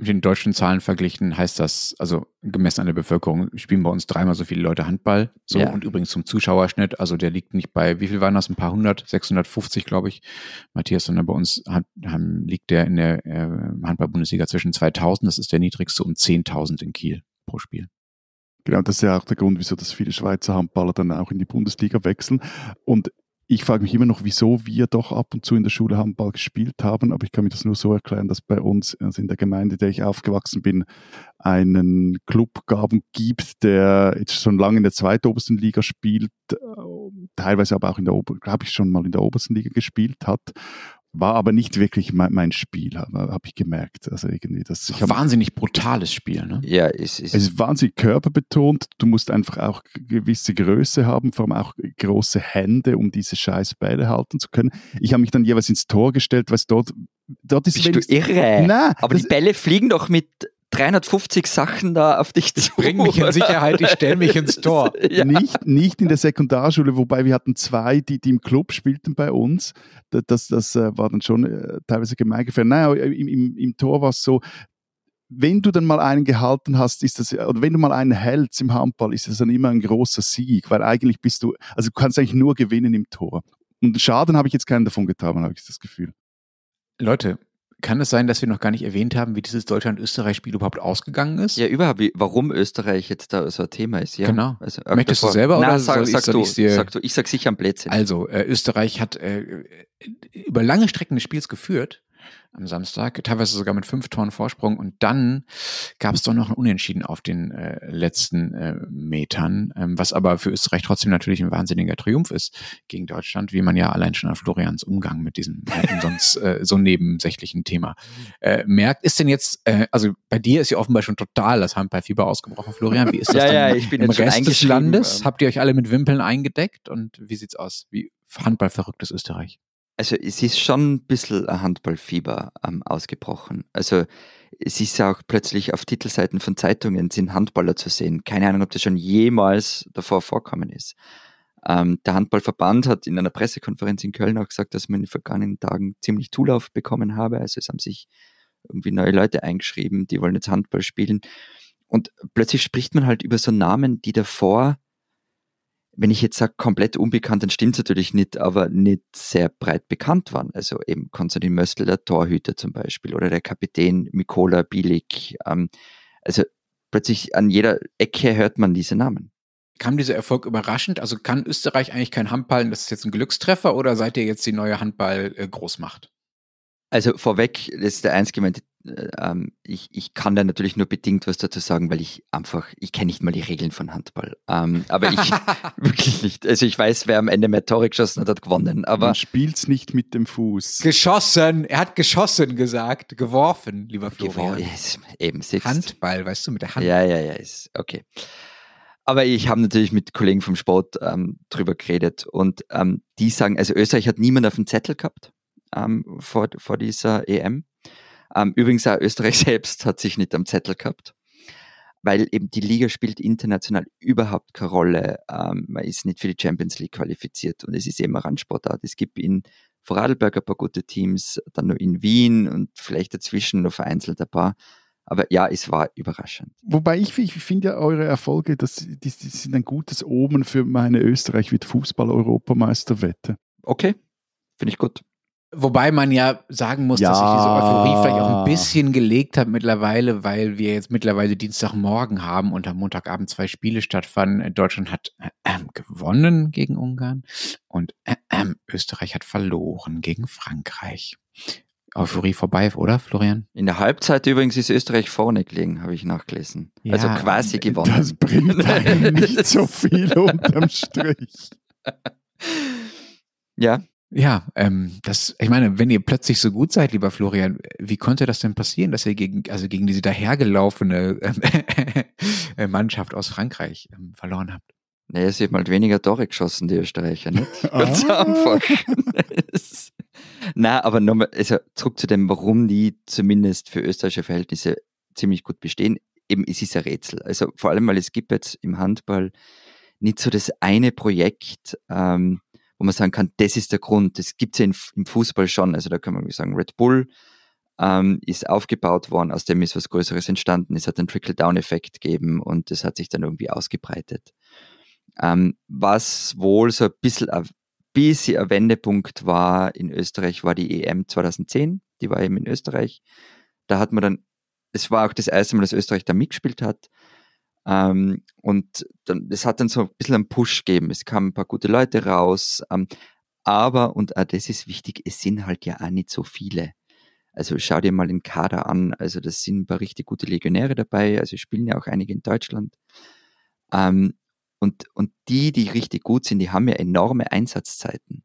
mit den deutschen Zahlen verglichen heißt das, also gemessen an der Bevölkerung, spielen bei uns dreimal so viele Leute Handball. So ja. und übrigens zum Zuschauerschnitt, also der liegt nicht bei, wie viel waren das? Ein paar hundert, 650, glaube ich. Matthias, sondern bei uns hat, haben, liegt der in der äh, Handball-Bundesliga zwischen 2000, das ist der niedrigste, und 10.000 in Kiel pro Spiel. Genau, das ist ja auch der Grund, wieso das viele Schweizer Handballer dann auch in die Bundesliga wechseln. Und ich frage mich immer noch, wieso wir doch ab und zu in der Schule Handball gespielt haben, aber ich kann mir das nur so erklären, dass bei uns, also in der Gemeinde, in der ich aufgewachsen bin, einen Club gab und gibt, der jetzt schon lange in der zweitobersten Liga spielt, äh, teilweise aber auch in der, glaube ich, schon mal in der obersten Liga gespielt hat war aber nicht wirklich mein, mein Spiel, habe hab ich gemerkt. Also irgendwie das. Ich hab, wahnsinnig brutales Spiel, ne? Ja, es ist. Es ist wahnsinnig körperbetont. Du musst einfach auch gewisse Größe haben, vor allem auch große Hände, um diese scheiß Bälle halten zu können. Ich habe mich dann jeweils ins Tor gestellt, weil dort, dort ist. Bist du irre? Nein, aber die Bälle fliegen doch mit 350 Sachen da auf dich zu. Bring mich in Sicherheit, ich stelle mich ins [laughs] Tor. ja. nicht, nicht in der Sekundarschule, wobei wir hatten zwei, die, die im Club spielten bei uns. Das, das, das äh, war dann schon äh, teilweise gemeingefährlich. Naja, im, im, im Tor war es so, wenn du dann mal einen gehalten hast, ist das, oder wenn du mal einen hältst im Handball, ist das dann immer ein großer Sieg, weil eigentlich bist du, also du kannst eigentlich nur gewinnen im Tor. Und Schaden habe ich jetzt keinen davon getan, habe ich das Gefühl. Leute, kann es sein, dass wir noch gar nicht erwähnt haben, wie dieses Deutschland-Österreich-Spiel überhaupt ausgegangen ist? Ja, überhaupt, warum Österreich jetzt da so ein Thema ist. Ja. Genau. Also, Möchtest davor. du selber Na, oder sag, soll sag, ich, du, dir... sag du, ich sag sicher am Blödsinn. Also, äh, Österreich hat äh, über lange Strecken des Spiels geführt am Samstag, teilweise sogar mit fünf Toren Vorsprung. Und dann gab es doch noch ein Unentschieden auf den äh, letzten äh, Metern, ähm, was aber für Österreich trotzdem natürlich ein wahnsinniger Triumph ist gegen Deutschland, wie man ja allein schon an Florians Umgang mit diesem äh, sonst äh, so nebensächlichen Thema äh, merkt. Ist denn jetzt, äh, also bei dir ist ja offenbar schon total das Handballfieber ausgebrochen, Florian. Wie ist das Ja, dann ja, ich bin im Rest des Landes? ähm. Habt ihr euch alle mit Wimpeln eingedeckt und wie sieht's aus? Wie handballverrücktes Österreich? Also es ist schon ein bisschen ein Handballfieber ähm, ausgebrochen. Also es ist ja auch plötzlich auf Titelseiten von Zeitungen sind Handballer zu sehen. Keine Ahnung, ob das schon jemals davor vorkommen ist. Ähm, der Handballverband hat in einer Pressekonferenz in Köln auch gesagt, dass man in den vergangenen Tagen ziemlich Zulauf bekommen habe. Also es haben sich irgendwie neue Leute eingeschrieben, die wollen jetzt Handball spielen. Und plötzlich spricht man halt über so Namen, die davor wenn ich jetzt sage komplett unbekannt, dann stimmt es natürlich nicht, aber nicht sehr breit bekannt waren. Also eben Konstantin Möstl, der Torhüter zum Beispiel, oder der Kapitän Mikola Bilic. Ähm, also plötzlich an jeder Ecke hört man diese Namen. Kam dieser Erfolg überraschend? Also kann Österreich eigentlich kein Handball, das ist jetzt ein Glückstreffer oder seid ihr jetzt die neue Handball-Großmacht? Also vorweg, das ist der einzige Moment, äh, ähm, ich, ich kann da natürlich nur bedingt was dazu sagen, weil ich einfach, ich kenne nicht mal die Regeln von Handball. Ähm, aber ich [laughs] [laughs] wirklich nicht. Also ich weiß, wer am Ende mehr Tore geschossen hat, hat gewonnen. Aber Man spielt's nicht mit dem Fuß. geschossen, er hat geschossen gesagt, geworfen, lieber Florian. Gewor- yes, eben sitzt. Handball, weißt du, mit der Hand. Ja, ja, ja, ist okay. Aber ich habe natürlich mit Kollegen vom Sport ähm, drüber geredet und ähm, die sagen, also Österreich hat niemand auf dem Zettel gehabt ähm, vor, vor dieser EM. Ähm, übrigens auch Österreich [laughs] selbst hat sich nicht am Zettel gehabt, weil eben die Liga spielt international überhaupt keine Rolle. Ähm, man ist nicht für die Champions League qualifiziert und es ist eben eine Randsportart. Es gibt in Vorarlberg ein paar gute Teams, dann nur in Wien und vielleicht dazwischen noch vereinzelt ein paar. Aber ja, es war überraschend. Wobei ich, ich finde ja eure Erfolge, das, die, die sind ein gutes Omen für meine Österreich wird Fußball-Europameisterwette. Okay, finde ich gut. Wobei man ja sagen muss, dass Ja. sich diese Euphorie vielleicht auch ein bisschen gelegt hat mittlerweile, weil wir jetzt mittlerweile Dienstagmorgen haben und am Montagabend zwei Spiele stattfanden. Deutschland hat äh, ähm, gewonnen gegen Ungarn und äh, ähm, Österreich hat verloren gegen Frankreich. Euphorie vorbei, oder Florian? In der Halbzeit übrigens ist Österreich vorne gelegen, habe ich nachgelesen. Ja, also quasi gewonnen. Das bringt [laughs] einem nicht so viel unterm Strich. ja, Ja, ähm, das, ich meine, wenn ihr plötzlich so gut seid, lieber Florian, wie konnte das denn passieren, dass ihr gegen, also gegen diese dahergelaufene ähm, [laughs] Mannschaft aus Frankreich ähm, verloren habt? naja, sie haben halt weniger Tore geschossen, die Österreicher, nicht? [laughs] Ganz Ah. einfach. Na, aber nochmal, also zurück zu dem, warum die zumindest für österreichische Verhältnisse ziemlich gut bestehen. Eben, es ist ein Rätsel. Also vor allem, weil es gibt jetzt im Handball nicht so das eine Projekt, ähm, wo man sagen kann, das ist der Grund. Das gibt es ja im Fußball schon. Also da kann man sagen, Red Bull ähm, ist aufgebaut worden, aus dem ist was Größeres entstanden. Es hat einen Trickle-Down-Effekt gegeben und das hat sich dann irgendwie ausgebreitet. Ähm, was wohl so ein bisschen, ein bisschen ein Wendepunkt war in Österreich, war die EM 2010. Die war eben in Österreich. Da hat man dann, es war auch das erste Mal, dass Österreich da mitgespielt hat. Ähm, und dann, das hat dann so ein bisschen einen Push gegeben. Es kamen ein paar gute Leute raus. Ähm, aber, und auch das ist wichtig, es sind halt ja auch nicht so viele. Also schau dir mal den Kader an. Also das sind ein paar richtig gute Legionäre dabei. Also spielen ja auch einige in Deutschland. Ähm, und, und die, die richtig gut sind, die haben ja enorme Einsatzzeiten.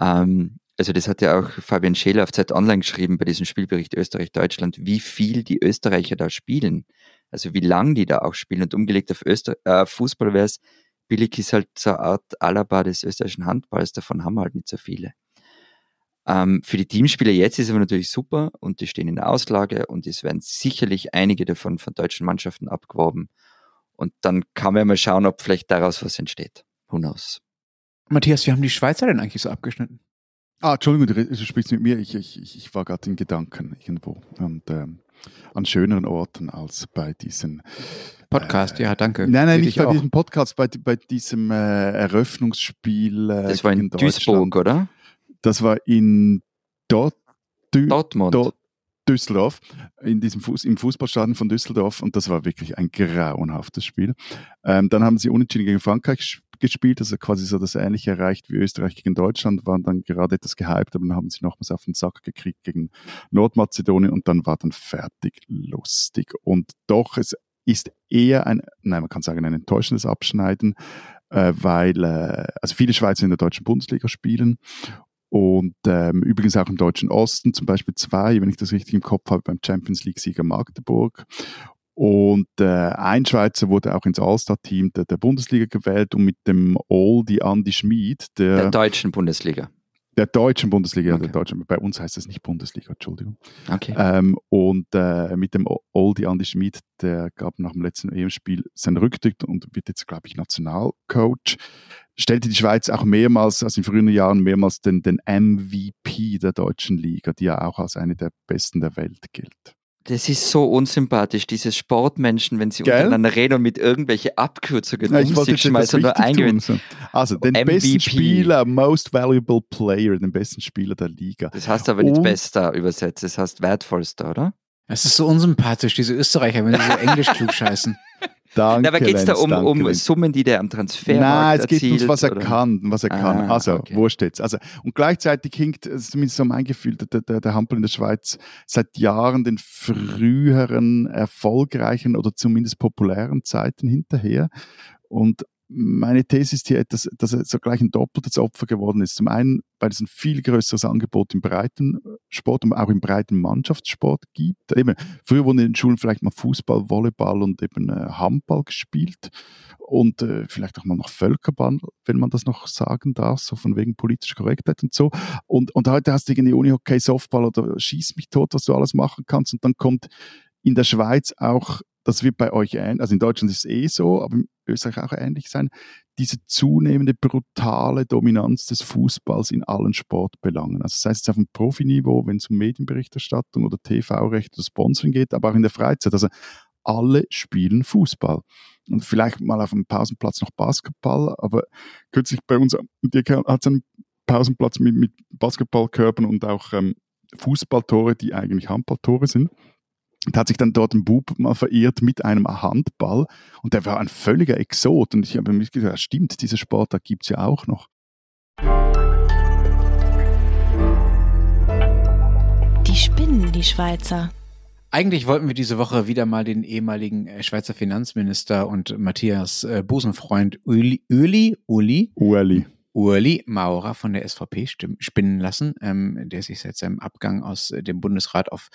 Ähm, also das hat ja auch Fabian Scheler auf Zeit Online geschrieben bei diesem Spielbericht Österreich-Deutschland, wie viel die Österreicher da spielen. Also wie lang die da auch spielen. Und umgelegt auf Öster äh, Fußball wäre es, Billig ist halt so eine Art Alaba des österreichischen Handballs, davon haben wir halt nicht so viele. Ähm, für die Teamspieler jetzt ist aber natürlich super und die stehen in der Auslage und es werden sicherlich einige davon von deutschen Mannschaften abgeworben. Und dann kann man ja mal schauen, ob vielleicht daraus was entsteht. Who knows? Matthias, wie haben die Schweizer denn eigentlich so abgeschnitten? Ah, Entschuldigung, du, du sprichst mit mir. Ich, ich, ich ich war gerade in Gedanken irgendwo und ähm, an schöneren Orten als bei diesen Podcast, Äh, ja, danke. Nein, nein, nicht bei auch. diesem Podcast, bei, bei diesem äh, Eröffnungsspiel. Äh, Das war in Duisburg, oder? Das war in Dort, Dü Dortmund. Dort, Düsseldorf, in diesem Fuß, im Fußballstadion von Düsseldorf und das war wirklich ein grauenhaftes Spiel. Ähm, dann haben sie unentschieden gegen Frankreich ges- gespielt, also quasi so das Ähnliche erreicht wie Österreich gegen Deutschland, waren dann gerade etwas gehypt, aber dann haben sie nochmals auf den Sack gekriegt gegen Nordmazedonien und dann war dann fertig lustig. Und doch, es ist eher ein, nein, man kann sagen, ein enttäuschendes Abschneiden, äh, weil äh, also viele Schweizer in der deutschen Bundesliga spielen und ähm, übrigens auch im deutschen Osten, zum Beispiel zwei, wenn ich das richtig im Kopf habe, beim Champions League-Sieger Magdeburg. Und äh, ein Schweizer wurde auch ins All-Star-Team der, der, Bundesliga gewählt und mit dem Oldie Andy Schmid, der, der deutschen Bundesliga. Der deutschen Bundesliga, okay. der deutschen, bei uns heißt es nicht Bundesliga, Entschuldigung. Okay. Ähm, und äh, mit dem Oldie Andy Schmid, der gab nach dem letzten EM-Spiel seinen Rücktritt und wird jetzt, glaube ich, Nationalcoach. Stellte die Schweiz auch mehrmals, also in früheren Jahren, mehrmals den, den MVP der deutschen Liga, die ja auch als eine der besten der Welt gilt. Das ist so unsympathisch, diese Sportmenschen, wenn sie Gell? untereinander reden und mit irgendwelchen Abkürzungen ja, um sich schmeißen oder eingewöhnen. So. Also den MVP. besten Spieler, Most Valuable Player, den besten Spieler der Liga. Das heißt aber nicht und, bester übersetzt, das heißt wertvollster, oder? Es ist so unsympathisch, diese Österreicher, wenn sie so [laughs] Englisch klugscheißen. Danke, aber geht es da um, um Summen, die der am Transfermarkt Nein, es geht ums, was er oder? kann, was er kann. Ah, also, okay. wurscht jetzt. Also, und gleichzeitig hinkt, zumindest so mein Gefühl, der, der, der Handball in der Schweiz seit Jahren den früheren, erfolgreichen oder zumindest populären Zeiten hinterher. Und meine These ist hier, dass, dass er so gleich ein doppeltes Opfer geworden ist. Zum einen, weil es ein viel größeres Angebot im Breitensport und auch im breiten Mannschaftssport gibt. Eben, früher wurden in den Schulen vielleicht mal Fußball, Volleyball und eben äh, Handball gespielt und äh, vielleicht auch mal noch Völkerball, wenn man das noch sagen darf, so von wegen politischer Korrektheit und so. Und, und heute hast du irgendwie Unihockey, Softball oder Schieß mich tot, was du alles machen kannst und dann kommt in der Schweiz auch das wird bei euch ähnlich, also in Deutschland ist es eh so, aber in Österreich auch ähnlich sein, diese zunehmende brutale Dominanz des Fußballs in allen Sportbelangen. Also sei es auf dem Profiniveau, wenn es um Medienberichterstattung oder TV-Recht oder Sponsoring geht, aber auch in der Freizeit. Also alle spielen Fußball. Und vielleicht mal auf dem Pausenplatz noch Basketball, aber kürzlich bei uns, hat es einen Pausenplatz mit, mit Basketballkörpern und auch ähm, Fußballtore, die eigentlich Handballtore sind. Und hat sich dann dort ein Bub mal verirrt mit einem Handball und der war ein völliger Exot. Und ich habe mir gedacht, stimmt, diese Sportart gibt es ja auch noch. Die spinnen, die Schweizer. Eigentlich wollten wir diese Woche wieder mal den ehemaligen äh, Schweizer Finanzminister und Matthias äh, Busenfreund Uli, Uli, Uli, Uli. Uli Maurer von der SVP spinnen lassen, ähm, der sich seit seinem Abgang aus äh, dem Bundesrat auf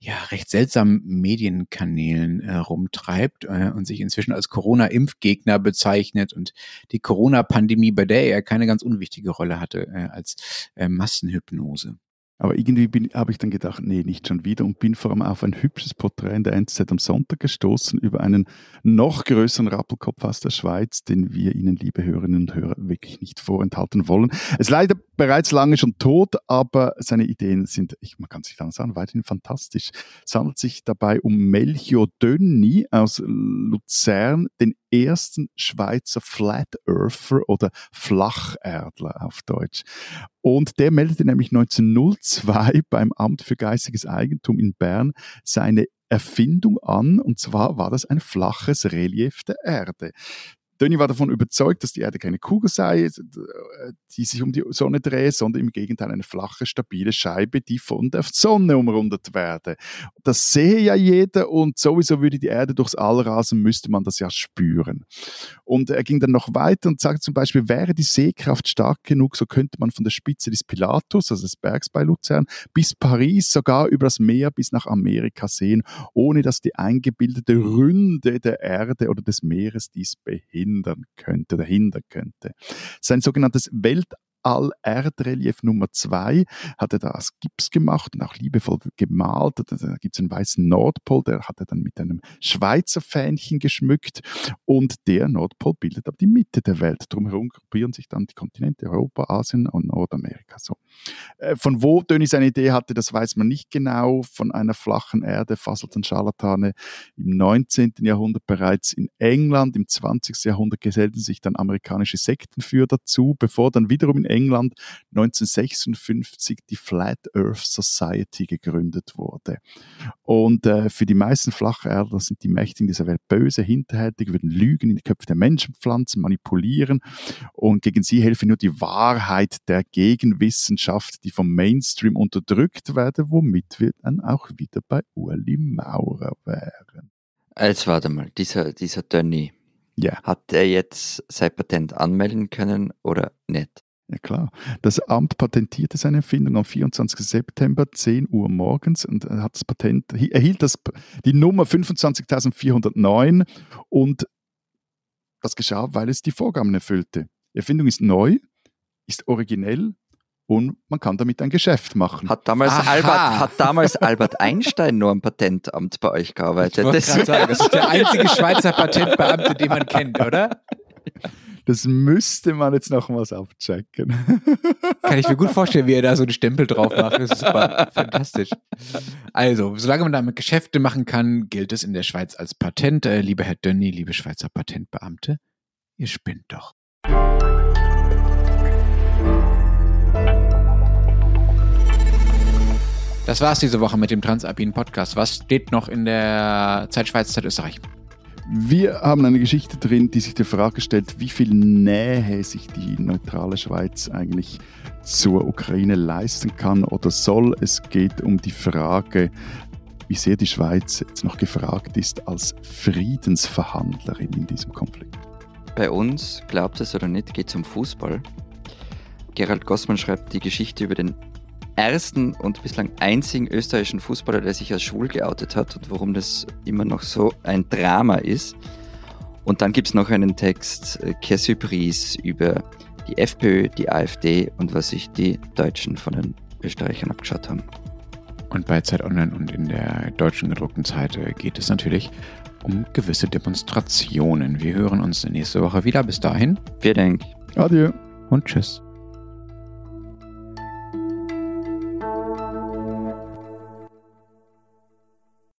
ja, recht seltsamen Medienkanälen äh, rumtreibt äh, und sich inzwischen als Corona-Impfgegner bezeichnet und die Corona-Pandemie, bei der er keine ganz unwichtige Rolle hatte, äh, als äh, Massenhypnose. Aber irgendwie habe ich dann gedacht, nee, nicht schon wieder und bin vor allem auf ein hübsches Porträt in der NZZ am Sonntag gestoßen über einen noch größeren Rappelkopf aus der Schweiz, den wir Ihnen, liebe Hörerinnen und Hörer, wirklich nicht vorenthalten wollen. Es ist leider bereits lange schon tot, aber seine Ideen sind, ich, man kann sich dann sagen, weiterhin fantastisch. Es handelt sich dabei um Melchior Dönni aus Luzern, den ersten Schweizer Flat Earther oder Flacherdler auf Deutsch. Und der meldete nämlich 1902 [laughs] beim Amt für geistiges Eigentum in Bern seine Erfindung an, und zwar war das ein flaches Relief der Erde. Dönny war davon überzeugt, dass die Erde keine Kugel sei, die sich um die Sonne dreht, sondern im Gegenteil eine flache, stabile Scheibe, die von der Sonne umrundet werde. Das sehe ja jeder und sowieso würde die Erde durchs All rasen, müsste man das ja spüren. Und er ging dann noch weiter und sagte zum Beispiel, wäre die Sehkraft stark genug, so könnte man von der Spitze des Pilatus, also des Bergs bei Luzern, bis Paris, sogar über das Meer bis nach Amerika sehen, ohne dass die eingebildete Ründe der Erde oder des Meeres dies behindert hindern könnte oder hindern könnte. Sein sogenanntes Welt All-Erdrelief Nummer 2 hat er da aus Gips gemacht und auch liebevoll gemalt. Da gibt es einen weißen Nordpol, der hat er dann mit einem Schweizer Fähnchen geschmückt und der Nordpol bildet aber die Mitte der Welt. Drumherum gruppieren sich dann die Kontinente Europa, Asien und Nordamerika. So. Äh, von wo Döni seine Idee hatte, das weiß man nicht genau. Von einer flachen Erde fasselten Scharlatane im 19. Jahrhundert bereits in England. Im 20. Jahrhundert gesellten sich dann amerikanische Sektenführer dazu, bevor dann wiederum in England 1956 die Flat Earth Society gegründet wurde. Und äh, für die meisten Flacherder sind die Mächtigen dieser Welt böse, hinterhältig, würden Lügen in die Köpfe der Menschen pflanzen, manipulieren und gegen sie helfe nur die Wahrheit der Gegenwissenschaft, die vom Mainstream unterdrückt werde, womit wir dann auch wieder bei Uli Maurer wären. Jetzt warte mal, dieser, dieser Dönny, Ja. hat er jetzt sein Patent anmelden können oder nicht? Ja klar. Das Amt patentierte seine Erfindung am 24. September, 10 Uhr morgens und er hat das Patent, erhielt das, die Nummer 25.409 und das geschah, weil es die Vorgaben erfüllte. Die Erfindung ist neu, ist originell und man kann damit ein Geschäft machen. Hat damals, Aha. Albert, hat damals Albert Einstein nur am Patentamt bei euch Ich gearbeitet? wollte [laughs] Das- sagen, das ist der einzige Schweizer Patentbeamte, den man kennt, oder? Das müsste man jetzt nochmals abchecken. [laughs] Kann ich mir gut vorstellen, wie er da so einen Stempel drauf macht. Das ist super. [laughs] Fantastisch. Also, solange man damit Geschäfte machen kann, gilt es in der Schweiz als Patent. Äh, lieber Herr Dönny, liebe Schweizer Patentbeamte, ihr spinnt doch. Das war's diese Woche mit dem Transalpinen Podcast. Was steht noch in der Zeit Schweiz, Zeit Österreich? Wir haben eine Geschichte drin, die sich die Frage stellt, wie viel Nähe sich die neutrale Schweiz eigentlich zur Ukraine leisten kann oder soll. Es geht um die Frage, wie sehr die Schweiz jetzt noch gefragt ist als Friedensverhandlerin in diesem Konflikt. Bei uns, glaubt es oder nicht, geht es um Fußball. Gerald Gossmann schreibt die Geschichte über den ersten und bislang einzigen österreichischen Fußballer, der sich als schwul geoutet hat und warum das immer noch so ein Drama ist. Und dann gibt es noch einen Text, äh, Kessypries, über die FPÖ, die AfD und was sich die Deutschen von den Österreichern abgeschaut haben. Und bei Zeit Online und in der deutschen gedruckten Zeit äh, geht es natürlich um gewisse Demonstrationen. Wir hören uns nächste Woche wieder. Bis dahin Wir denken. Adieu. und tschüss.